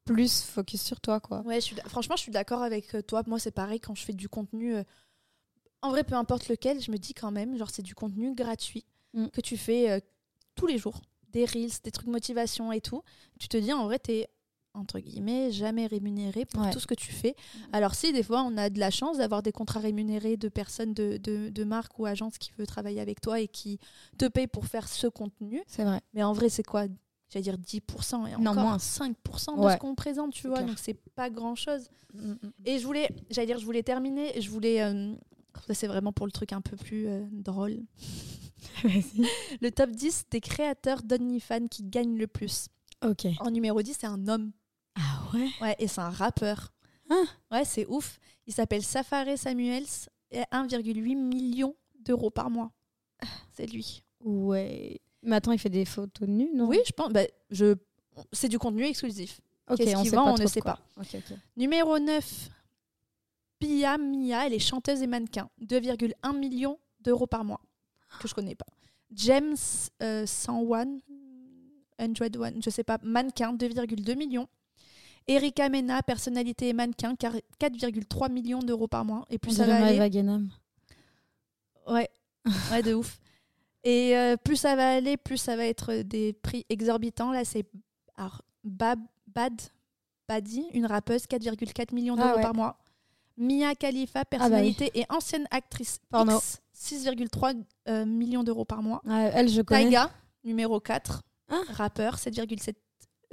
B: plus focus sur toi. Quoi.
C: Ouais, je suis franchement, je suis d'accord avec euh, toi. Moi, c'est pareil quand je fais du contenu. Euh, en vrai, peu importe lequel, je me dis quand même, genre, c'est du contenu gratuit mm. que tu fais euh, tous les jours. Des reels, des trucs motivation et tout. Tu te dis, en vrai, t'es entre guillemets, jamais rémunéré pour tout ce que tu fais. Mm. Alors si des fois on a de la chance d'avoir des contrats rémunérés de personnes de, de, marque ou agence qui veut travailler avec toi et qui te payent pour faire ce contenu.
B: C'est vrai.
C: Mais en vrai, c'est quoi? J'allais dire 10% et encore moins. 5% de ce qu'on présente, tu vois. Donc c'est pas grand-chose. Mm, et je voulais, j'allais dire, je voulais terminer, je voulais euh, c'est vraiment pour le truc un peu plus euh, drôle. le top 10 des créateurs d'OnlyFans qui gagnent le plus.
B: Ok.
C: En numéro 10, c'est un homme.
B: Ah ouais?
C: Ouais, et c'est un rappeur.
B: Ah.
C: Ouais, c'est ouf. Il s'appelle Safari Samuels et 1,8 million d'euros par mois. C'est lui.
B: Ouais. Mais attends, il fait des photos nues, non?
C: Oui, je pense. Bah, je... C'est du contenu exclusif. Ok, on, pas on ne sait pas. Numéro 9, Pia Mia, elle est chanteuse et mannequin. 2,1 millions d'euros par mois. Que je connais pas. James euh, 101, Android One, je sais pas, mannequin, 2,2 millions. Erika Mena, personnalité et mannequin, 4,3 millions d'euros par mois. Et plus ça va aller. Ouais, ouais, de ouf. Et euh, plus ça va aller, plus ça va être des prix exorbitants. Là, c'est Bad Badi, une rappeuse, 4,4 millions d'euros ah par mois. Mia Khalifa, ah bah personnalité et ancienne actrice Porno. 6,3 euh, millions d'euros par mois.
B: elle, je connais.
C: Taiga, numéro 4, ah. rappeur, 7,7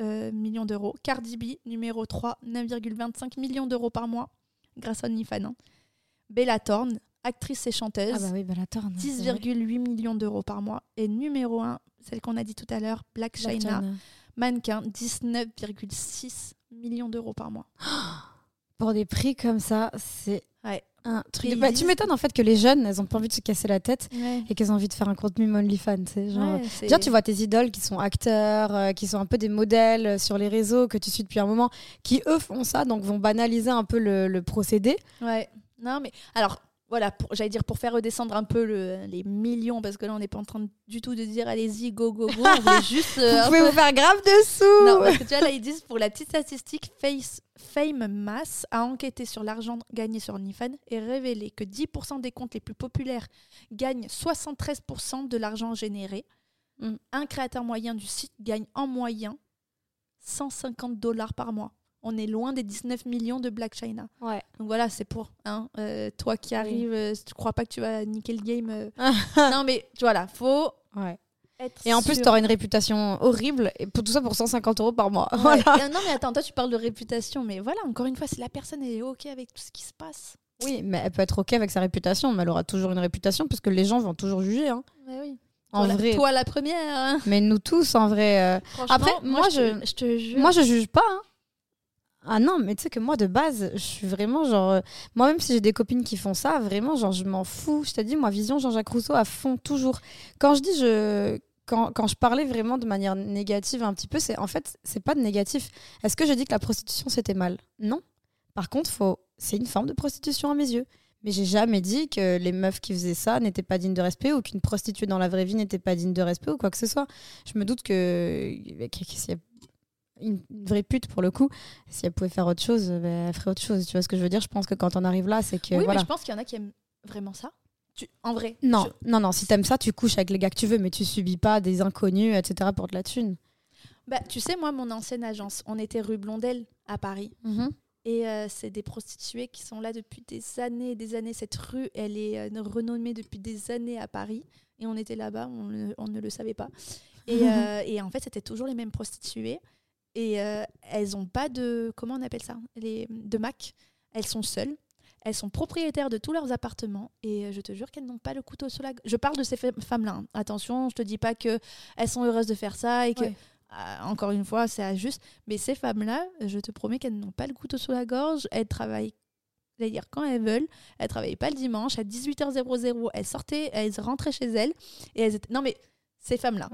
C: euh, millions d'euros. Cardi B, numéro 3, 9,25 millions d'euros par mois, grâce à OnlyFans. Hein. Bella Thorne, actrice et chanteuse.
B: Ah bah oui,
C: 10,8 millions d'euros par mois. Et numéro 1, celle qu'on a dit tout à l'heure, Black, China, mannequin, 19,6 millions d'euros par mois.
B: Pour des prix comme ça, c'est
C: ouais.
B: un truc. Bah, tu m'étonnes en fait que les jeunes, elles ont pas envie de se casser la tête et qu'elles ont envie de faire un contenu OnlyFans. Genre... genre, tu vois tes idoles qui sont acteurs, euh, qui sont un peu des modèles euh, sur les réseaux que tu suis depuis un moment, qui eux font ça, donc vont banaliser un peu le, le procédé.
C: Ouais. Non, mais alors, voilà, j'allais dire pour faire redescendre un peu les millions, parce que là on n'est pas en train du tout de dire allez-y, go, go, go. On juste.
B: Euh, vous pouvez vous faire grave dessous
C: Non, parce que tu vois, là ils disent pour la petite statistique, Face, Fame Mass a enquêté sur l'argent gagné sur OnlyFans et révélé que 10% des comptes les plus populaires gagnent 73% de l'argent généré. Mm. Un créateur moyen du site gagne en moyen 150 dollars par mois on est loin des 19 millions de Black China.
B: Ouais.
C: Donc voilà, c'est pour hein, euh, toi qui arrives, tu euh, tu crois pas que tu vas niquer le game. Euh. non mais voilà, faut
B: ouais. et en plus, tu auras une réputation horrible, et pour tout ça pour 150 euros par mois. non
C: mais attends, toi tu parles de réputation, mais voilà, encore une fois, si la personne est ok avec tout ce qui se passe.
B: Oui, mais elle peut être ok avec sa réputation, mais elle aura toujours une réputation parce que les gens vont toujours juger. Hein.
C: oui. En toi, vrai. La, toi la première. Hein.
B: Mais nous tous en vrai. Après, moi, je, je, te jure. Moi je juge pas. Hein. Ah non, mais tu sais que moi de base, je suis vraiment genre. Euh, moi-même, si j'ai des copines qui font ça, vraiment, genre, je m'en fous. Je t'ai dit, moi, vision Jean-Jacques Rousseau à fond, toujours. Quand je dis je. Quand, quand, je parlais vraiment de manière négative un petit peu, c'est en fait, c'est pas de négatif. Est-ce que je dis que la prostitution c'était mal? Non. Par contre, faut, c'est une forme de prostitution à mes yeux. Mais j'ai jamais dit que les meufs qui faisaient ça n'étaient pas dignes de respect ou qu'une prostituée dans la vraie vie n'était pas digne de respect ou quoi que ce soit. Je me doute que une, vraie pute pour le coup. Si elle pouvait faire autre chose, ben, elle ferait autre chose. Tu vois ce que je veux dire? Je pense que quand on arrive là, c'est que.
C: Oui,
B: mais
C: je pense qu'il y en a qui aiment vraiment ça. Tu... En vrai.
B: Non, non, non. Si t'aimes ça, tu couches avec les gars que tu veux, mais tu subis pas des inconnus, etc. pour de la thune.
C: Bah, tu sais, moi, mon ancienne agence, on était rue Blondel à Paris. Mm-hmm. Et euh, c'est des prostituées qui sont là depuis des années et des années. Cette rue, elle est euh, renommée depuis des années à Paris. Et on était là-bas, on, on, ne le savait pas. Et, euh, et en fait, c'était toujours les mêmes prostituées et euh, elles n'ont pas de comment on appelle ça? Les de Mac. Elles sont seules. Elles sont propriétaires de tous leurs appartements. Et euh, je te jure qu'elles n'ont pas le couteau sur la je parle de ces femmes là hein. attention je te dis pas que elles sont heureuses de faire ça et que ah, encore une fois c'est injuste. Mais ces femmes là je te promets qu'elles n'ont pas le couteau sous la gorge. Elles travaillent c'est-à-dire quand elles veulent, elles travaillaient pas le dimanche. À 18h00, elles sortaient, elles rentraient chez elles. Et elles étaient non mais ces femmes-là.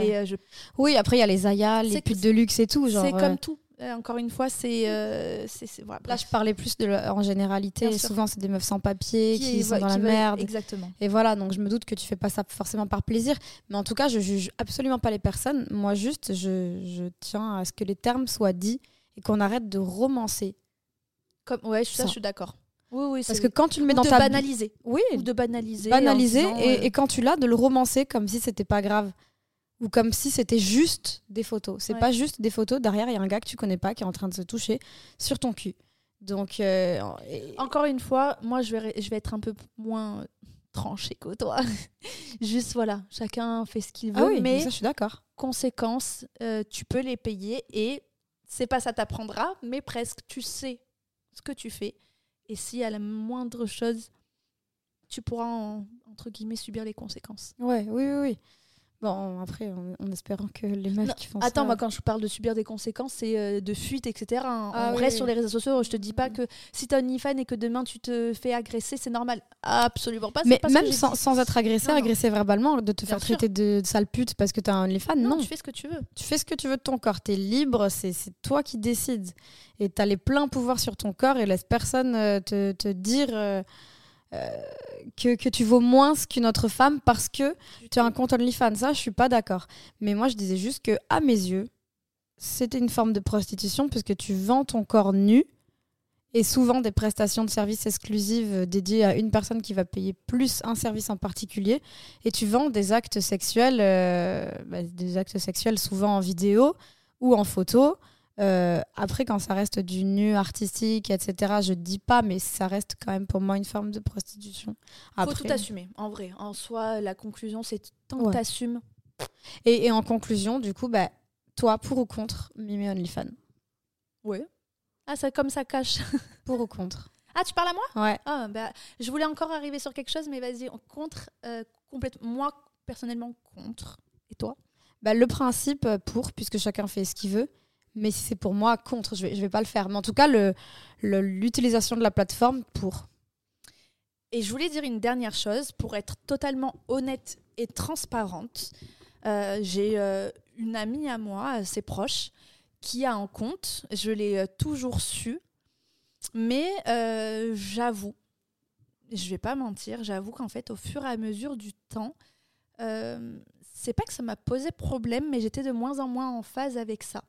B: Et euh, je... Oui, après, il y a les ayas, les putes de luxe et tout.
C: C'est comme tout. Euh, encore une fois, c'est. Euh,
B: voilà, Là, je parlais plus de en généralité. souvent, c'est des meufs sans papier qui, sont dans la merde.
C: Exactement.
B: Et voilà, donc je me doute que tu fais pas ça forcément par plaisir. Mais en tout cas, je juge absolument pas les personnes. Moi, juste, je, je tiens à ce que les termes soient dits et qu'on arrête de romancer.
C: Comme, ouais, ça, je suis d'accord. Oui, oui,
B: Parce que quand tu le mets
C: dans
B: de
C: ta banaliser.
B: Oui.
C: Ou de banaliser.
B: Banaliser et, euh, et, quand tu l'as, de le romancer comme si c'était pas grave. Ou comme si c'était juste des photos. C'est pas juste des photos. Derrière, il y a un gars que tu connais pas qui est en train de se toucher sur ton cul. Donc. Euh,
C: Encore une fois, moi, je vais, je vais être un peu moins tranché que toi. juste, voilà, chacun fait ce qu'il ah veut. mais
B: ça, je suis d'accord.
C: Conséquences, euh, tu peux les payer et c'est pas ça t'apprendra, mais presque, tu sais ce que tu fais et si à la moindre chose, tu pourras, entre guillemets, subir les conséquences.
B: Ouais, oui, oui, oui. Bon, après, en, espérant que les mecs qui font
C: attends, ça... Attends, moi, quand je parle de subir des conséquences, c'est euh, de fuite, etc. en ah vrai, sur les réseaux sociaux, je te dis pas mm. que si t'es OnlyFans et que demain tu te fais agresser, c'est normal. Absolument pas.
B: Mais même sans, sans, être agressé, agresser verbalement, de te faire traiter de, sale pute parce que t'es un OnlyFans, non, non.
C: Tu fais ce que tu veux.
B: Tu fais ce que tu veux de ton corps. T'es libre, c'est toi qui décides. Et t'as les pleins pouvoirs sur ton corps et laisse personne euh, te, te, dire. Euh, que, que, tu vaux moins qu'une autre femme parce que tu as un compte OnlyFans. Ça, je suis pas d'accord. Mais moi, je disais juste que, à mes yeux, c'était une forme de prostitution puisque tu vends ton corps nu et souvent des prestations de services exclusives dédiées à une personne qui va payer plus un service en particulier. Et tu vends des actes sexuels, euh, bah, des actes sexuels souvent en vidéo ou en photo. Euh, après, quand ça reste du nu artistique, etc., je dis pas, mais ça reste quand même pour moi une forme de prostitution.
C: Il Faut tout assumer, en vrai. En soi, la conclusion, c'est tant que tu assumes.
B: Et, et, en conclusion, du coup, bah, toi, pour ou contre Mimi OnlyFans?
C: Oui. Ah, ça, comme ça cache.
B: pour ou contre?
C: Ah, tu parles à moi?
B: Ouais.
C: Ah, bah, je voulais encore arriver sur quelque chose, mais vas-y, on contre euh, complètement. Moi, personnellement, contre. Et toi?
B: Bah, Le principe, euh, pour, puisque chacun fait ce qu'il veut. Mais si c'est pour moi, contre, je vais, je vais pas le faire. Mais en tout cas, l'utilisation de la plateforme, pour.
C: Et je voulais dire une dernière chose, pour être totalement honnête et transparente. Euh, j'ai euh, une amie à moi, assez proche, qui a un compte. Je l'ai euh, toujours su. Mais j'avoue, je vais pas mentir, j'avoue qu'en fait, au fur et à mesure du temps, c'est pas que ça m'a posé problème, mais j'étais de moins en moins en phase avec ça.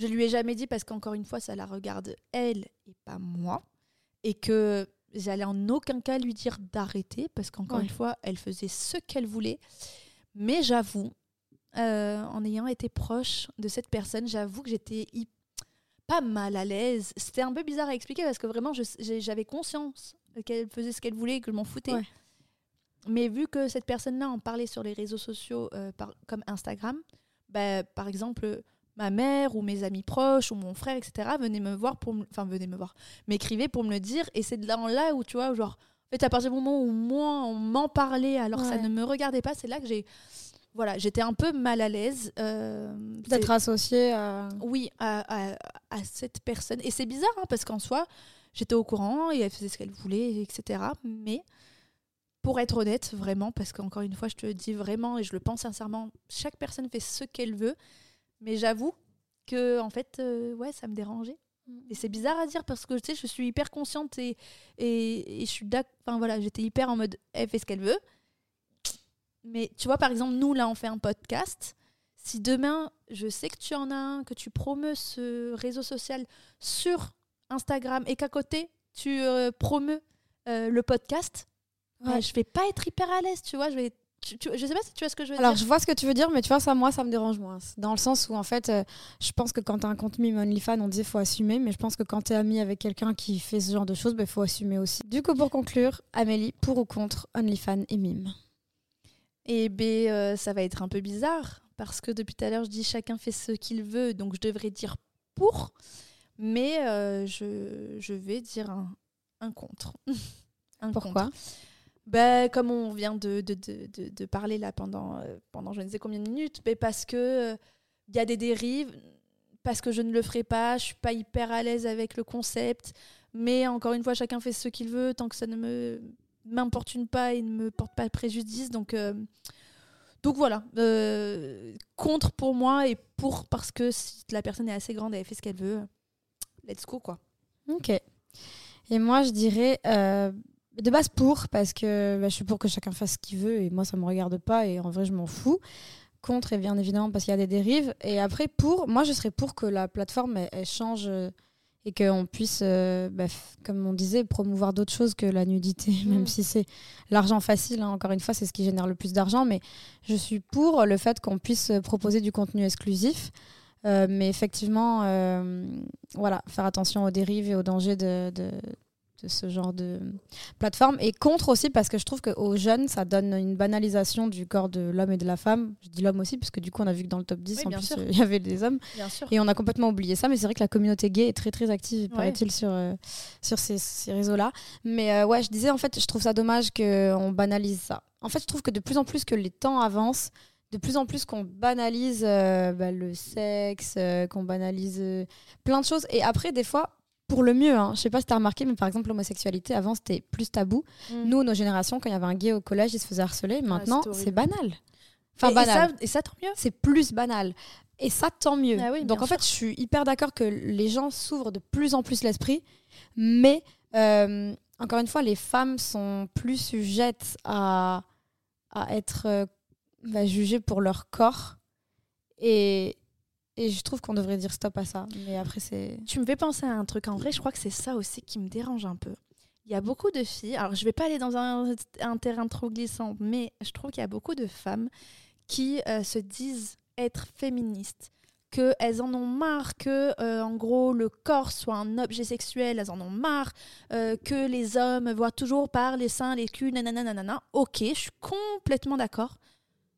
C: Je lui ai jamais dit parce qu'encore une fois, ça la regarde elle et pas moi. Et que j'allais en aucun cas lui dire d'arrêter parce qu'encore une fois, elle faisait ce qu'elle voulait. Mais j'avoue, euh, en ayant été proche de cette personne, j'avoue que j'étais pas mal à l'aise. C'était un peu bizarre à expliquer parce que vraiment, j'avais conscience qu'elle faisait ce qu'elle voulait et que je m'en foutais. Mais vu que cette personne-là en parlait sur les réseaux sociaux euh, comme Instagram, bah, par exemple, ma mère ou mes amis proches ou mon frère, etc., venaient me voir pour Enfin, venaient me voir. M'écrivaient pour me le dire. Et c'est de là, là où, tu vois, genre... En fait, à partir du moment où moi, on m'en parlait alors ça ne me regardait pas, c'est là que j'ai voilà, j'étais un peu mal à l'aise. Euh,
B: D'être associée à...
C: Oui, à, cette personne. Et c'est bizarre, hein, parce qu'en soi, j'étais au courant et elle faisait ce qu'elle voulait, etc. Mais pour être honnête, vraiment, parce qu'encore une fois, je te le dis vraiment et je le pense sincèrement, chaque personne fait ce qu'elle veut. Mais j'avoue que, en fait, euh, ouais, ça me dérangeait. Et c'est bizarre à dire parce que tu sais, je suis hyper consciente et, et, et je suis. Enfin voilà, j'étais hyper en mode elle fait ce qu'elle veut. Mais tu vois, par exemple, nous, là, on fait un podcast. Si demain, je sais que tu en as un, que tu promeus ce réseau social sur Instagram et qu'à côté, tu euh, promeus euh, le podcast, bah, je vais pas être hyper à l'aise, tu vois. Je vais je sais pas si tu vois ce que je veux
B: dire. Alors, je vois ce que tu veux dire, mais tu vois, ça, moi, ça me dérange moins. Dans le sens où, en fait, euh, je pense que quand tu as un compte mime OnlyFans, on dit faut assumer, mais je pense que quand tu es ami avec quelqu'un qui fait ce genre de choses, il bah, faut assumer aussi. Du coup, pour conclure, Amélie, pour ou contre OnlyFans et mime
C: et B, euh, ça va être un peu bizarre parce que depuis tout à l'heure, je dis chacun fait ce qu'il veut, donc je devrais dire pour, mais euh, je, je, vais dire un, un contre.
B: un Pourquoi?
C: Ben, comme on vient de, de, de, de, parler là pendant, euh, pendant je ne sais combien de minutes, mais parce que il y a des dérives, parce que je ne le ferai pas, je suis pas hyper à l'aise avec le concept, mais encore une fois, chacun fait ce qu'il veut tant que ça ne me m'importune pas et ne me porte pas préjudice. Donc, euh, donc voilà, euh, contre pour moi et pour parce que si la personne est assez grande elle fait ce qu'elle veut, let's go quoi.
B: Ok. Et moi je dirais euh, de base pour parce que bah, je suis pour que chacun fasse ce qu'il veut et moi ça me regarde pas et en vrai je m'en fous. Contre et bien évidemment parce qu'il y a des dérives. Et après pour, moi je serais pour que la plateforme elle change et qu'on puisse, euh, bah, comme on disait, promouvoir d'autres choses que la nudité, mm. même si c'est l'argent facile. Hein. encore une fois, c'est ce qui génère le plus d'argent, mais je suis pour le fait qu'on puisse proposer du contenu exclusif. Euh, mais effectivement, euh, voilà, faire attention aux dérives et aux dangers de, de ce genre de plateforme. Et contre aussi, parce que je trouve qu'aux jeunes, ça donne une banalisation du corps de l'homme et de la femme. Je dis l'homme aussi, parce que du coup, on a vu que dans le top 10, en plus, il y avait des hommes. Et on a complètement oublié ça. Mais c'est vrai que la communauté gay est très, très active, paraît-il, sur, euh, sur ces, ces réseaux-là. Mais euh, ouais, je disais, en fait, je trouve ça dommage qu'on banalise ça. En fait, je trouve que de plus en plus que les temps avancent, de plus en plus qu'on banalise euh, bah, le sexe, qu'on banalise plein de choses. Et après, des fois, pour le mieux. Hein. Je sais pas si tu as remarqué, mais par exemple, l'homosexualité, avant, c'était plus tabou. Mm. Nous, nos générations, quand il y avait un gay au collège, il se faisait harceler. Ah, Maintenant, c'est banal.
C: Enfin, et, banal. Et ça, tant mieux.
B: C'est plus banal. Et ça, tant mieux. Ah Donc, en fait, je suis hyper d'accord que les gens s'ouvrent de plus en plus l'esprit. Mais, euh, encore une fois, les femmes sont plus sujettes à, à être euh, bah, jugées pour leur corps. Et, et je trouve qu'on devrait dire stop à ça. Mais après, c'est.
C: Tu me fais penser à un truc. En vrai, je crois que c'est ça aussi qui me dérange un peu. Il y a beaucoup de filles. Alors, je vais pas aller dans un, terrain trop glissant, mais je trouve qu'il y a beaucoup de femmes qui euh, se disent être féministes qu'elles en ont marre que, euh, en gros, le corps soit un objet sexuel, elles en ont marre euh, que les hommes voient toujours par les seins, les culs, nanana, nanana. Ok, je suis complètement d'accord,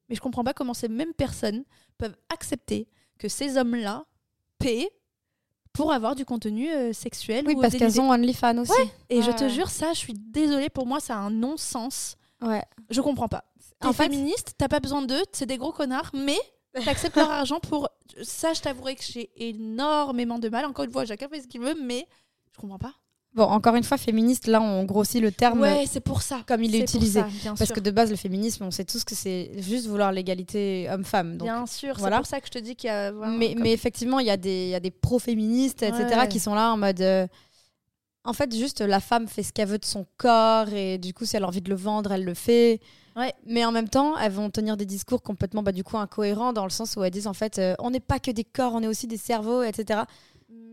C: mais je comprends pas comment ces mêmes personnes peuvent accepter que ces hommes-là paient pour avoir du contenu euh, sexuel.
B: Oui, parce qu'elles ont OnlyFans aussi.
C: Et je te jure, ça, je suis désolée, pour moi, ça a un non-sens.
B: Ouais.
C: Je comprends pas. T'es en féministe, t'as pas besoin d'eux, c'est des gros connards, mais t'acceptes leur argent pour. Ça, je t'avouerai que j'ai énormément de mal. Encore une fois, chacun fait ce qu'il veut, mais je comprends pas.
B: Bon, encore une fois, féministe, là, on grossit le terme.
C: Ouais, c'est pour ça.
B: Comme il est, utilisé. Parce que de base, le féminisme, on sait tous que c'est juste vouloir l'égalité homme-femme.
C: Bien sûr, c'est pour ça que je te dis qu'il y a.
B: Mais, mais, effectivement, il y a des, des pro-féministes, etc., qui sont là en mode. Euh, en fait, juste la femme fait ce qu'elle veut de son corps et du coup, si elle a envie de le vendre, elle le fait. Ouais. Mais en même temps, elles vont tenir des discours complètement bah, du coup incohérents dans le sens où elles disent en fait, euh, on n'est pas que des corps, on est aussi des cerveaux, etc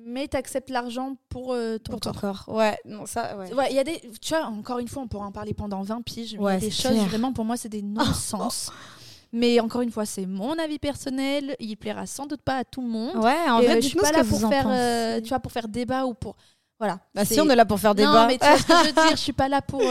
C: mais tu acceptes l'argent pour euh, ton, corps.
B: Ouais, non, ça, ouais.
C: Il y a des, tu vois, encore une fois, on pourra en parler pendant 20 piges. y a des choses, vraiment, pour moi, c'est des non-sens. Mais encore une fois, c'est mon avis personnel. Il plaira sans doute pas à tout le monde.
B: Ouais, en fait,
C: euh, je suis pas là pour faire, euh, tu vois, pour faire débat ou pour, voilà.
B: Bah si, on est là pour faire débat.
C: Non, mais tu vois ce que je veux dire. Je suis pas là pour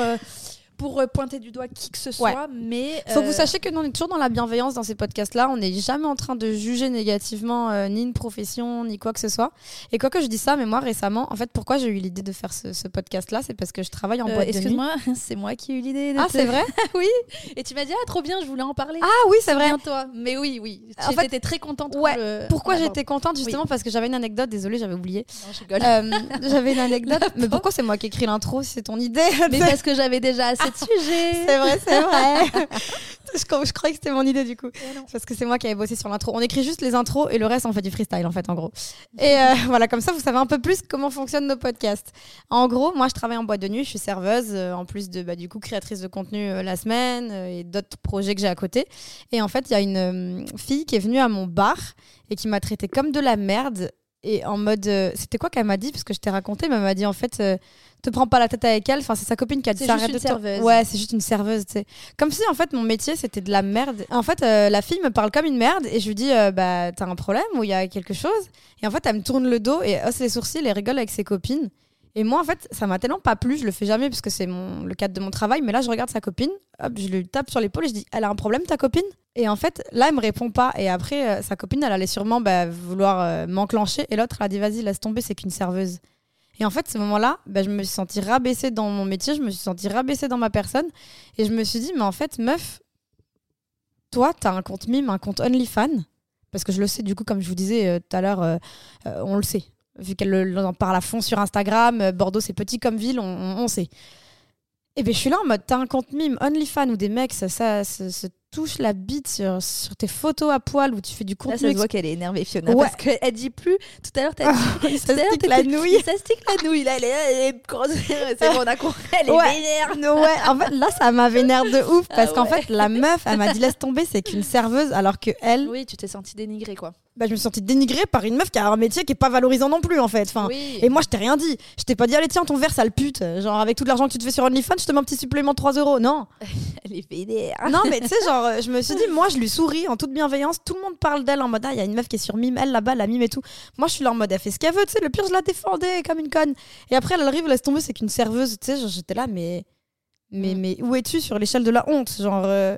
C: pour euh, pointer du doigt qui que ce soit, mais...
B: Faut que vous euh, sachiez que nous, on est toujours dans la bienveillance dans ces podcasts-là. On n'est jamais en train de juger négativement euh, ni une profession, ni quoi que ce soit. Et quoi que je dis ça, mais moi, récemment, en fait, pourquoi j'ai eu l'idée de faire ce, podcast-là C'est parce que je travaille en boîte de nuit.
C: Excuse-moi, c'est moi qui ai eu l'idée.
B: Ah, c'est vrai
C: Oui. Et tu m'as dit, ah, trop bien, je voulais en parler.
B: Ah oui, c'est vrai.
C: toi. Mais oui, oui. En fait, étais très contente.
B: Ouais. Pourquoi j'étais contente Justement parce que j'avais une anecdote. Désolée, j'avais oublié. j'avais une anecdote. mais pourquoi c'est moi qui écris l'intro? C'est ton idée
C: Mais parce que j'avais déjà assez de
B: c'est vrai, c'est vrai. je, je, croyais que c'était mon idée du coup. Parce que c'est moi qui avais bossé sur l'intro. On écrit juste les intros et le reste, on fait du freestyle en fait, en gros. Et euh, voilà, comme ça, vous savez un peu plus comment fonctionnent nos podcasts. En gros, moi, je travaille en boîte de nuit, je suis serveuse, euh, en plus de bah, du coup créatrice de contenu euh, la semaine et d'autres projets que j'ai à côté. Et en fait, il y a une fille qui est venue à mon bar et qui m'a traité comme de la merde et en mode c'était quoi qu'elle m'a dit? Parce que je t'ai raconté mais elle m'a dit en fait te prends pas la tête avec elle. Enfin, c'est sa copine qui a dit
C: ça. Arrête de serveuse.
B: Ouais, c'est juste une serveuse. sais. Comme si en fait mon métier c'était de la merde. En fait, euh, la fille me parle comme une merde et je lui dis euh, bah t'as un problème ou il y a quelque chose? Et en fait, elle me tourne le dos et hausse les sourcils et rigole avec ses copines. Et moi, en fait, ça m'a tellement pas plu, je le fais jamais parce que c'est mon, le cadre de mon travail, mais là, je regarde sa copine, hop, je lui tape sur l'épaule et je dis Elle a un problème, ta copine? Et en fait, là, elle me répond pas. Et après, euh, sa copine, elle allait sûrement bah, vouloir m'enclencher. Et l'autre, elle a dit Vas-y, laisse tomber, c'est qu'une serveuse. Et en fait, ce moment-là, bah, je me suis sentie rabaissée dans mon métier, je me suis sentie rabaissée dans ma personne. Et je me suis dit, mais en fait, meuf, toi, tu as un compte mime, un compte OnlyFans. Parce que je le sais, du coup, comme je vous disais euh, tout à l'heure, euh, euh, on le sait. Vu qu'elle en parle à fond sur Instagram, Bordeaux, c'est petit comme ville, on, sait. Et bien, je suis là en mode, t'as un compte mime OnlyFans où des mecs, ça, ça, touche la bite sur, sur, tes photos à poil où tu fais du contenu.
C: Là, ça se voit qu'elle est énervée, Fiona. Parce qu'elle dit plus. Tout à l'heure, t'as dit.
B: ça stick la nouille.
C: Ça stick la nouille. Là, elle est, C'est bon, on a compris. Elle est vénère.
B: ouais, en fait, là, ça m'a vénère de ouf. Ah parce qu'en fait, la meuf, elle m'a dit laisse tomber, c'est qu'une serveuse. Alors que elle.
C: Oui, tu t'es sentie dénigrée, quoi.
B: Bah, je me suis sentie dénigrée par une meuf qui a un métier qui est pas valorisant non plus, en fait. Enfin, Et moi, je t'ai rien dit. Je t'ai pas dit, allez, tiens, ton verre, sale pute. Genre, avec tout l'argent que tu te fais sur OnlyFans, je te mets un petit supplément de 3 euros. Non.
C: elle est vénère.
B: Non, mais tu sais, genre, je me suis dit, moi, je lui souris en toute bienveillance. Tout le monde parle d'elle en mode, ah, il y a une meuf qui est sur mime, elle là-bas, la mime et tout. Moi, je suis là en mode, elle fait ce qu'elle veut, tu sais. Le pire, je la défendais comme une conne. Et après, elle arrive, elle laisse tomber, c'est qu'une serveuse, tu sais. J'étais là, mais. Mais, mm. mais où es-tu sur l'échelle de la honte? Genre. Euh,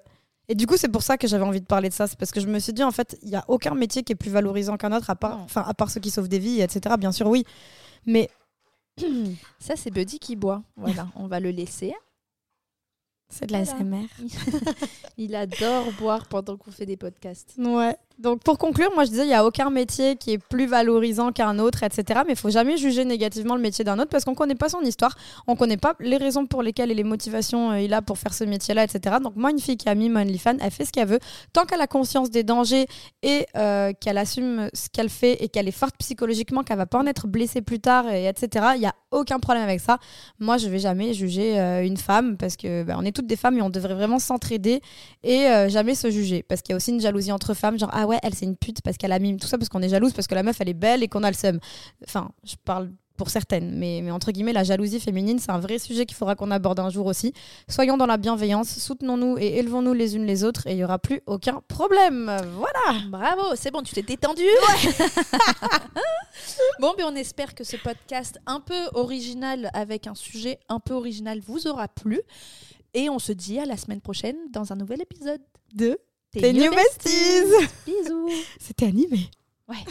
B: et du coup, c'est pour ça que j'avais envie de parler de ça. C'est parce que je me suis dit, en fait, il n'y a aucun métier qui est plus valorisant qu'un autre, à part, enfin, à part ceux qui sauvent des vies, etc. Bien sûr, oui. Mais.
C: ça, c'est Buddy qui boit. Voilà, on va le laisser.
B: C'est de la SMR.
C: il adore boire pendant qu'on fait des podcasts.
B: Ouais. Donc pour conclure, moi je disais, il n'y a aucun métier qui est plus valorisant qu'un autre, etc. Mais il faut jamais juger négativement le métier d'un autre parce qu'on ne connaît pas son histoire, on ne connaît pas les raisons pour lesquelles et les motivations euh, il a pour faire ce métier-là, etc. Donc moi, une fille qui a mis mon OnlyFans, elle fait ce qu'elle veut. Tant qu'elle a conscience des dangers et euh, qu'elle assume ce qu'elle fait et qu'elle est forte psychologiquement, qu'elle va pas en être blessée plus tard, et etc. Il n'y a aucun problème avec ça. Moi, je vais jamais juger euh, une femme parce que bah, on est toutes des femmes et on devrait vraiment s'entraider et jamais se juger parce qu'il y a aussi une jalousie entre femmes, genre ah ouais, elle c'est une pute parce qu'elle a mime tout ça parce qu'on est jalouse parce que la meuf elle est belle et qu'on a le seum. Enfin, je parle pour certaines, mais, mais entre guillemets, la jalousie féminine, c'est un vrai sujet qu'il faudra qu'on aborde un jour aussi. Soyons dans la bienveillance, soutenons-nous et élevons-nous les unes les autres et il n'y aura plus aucun problème. Voilà.
C: Bravo, c'est bon, tu t'es détendu. bon, mais on espère que ce podcast un peu original avec un sujet un peu original vous aura plu. Et on se dit à la semaine prochaine dans un nouvel épisode
B: de T'es New Besties
C: Bisous.
B: C'était animé.
C: Ouais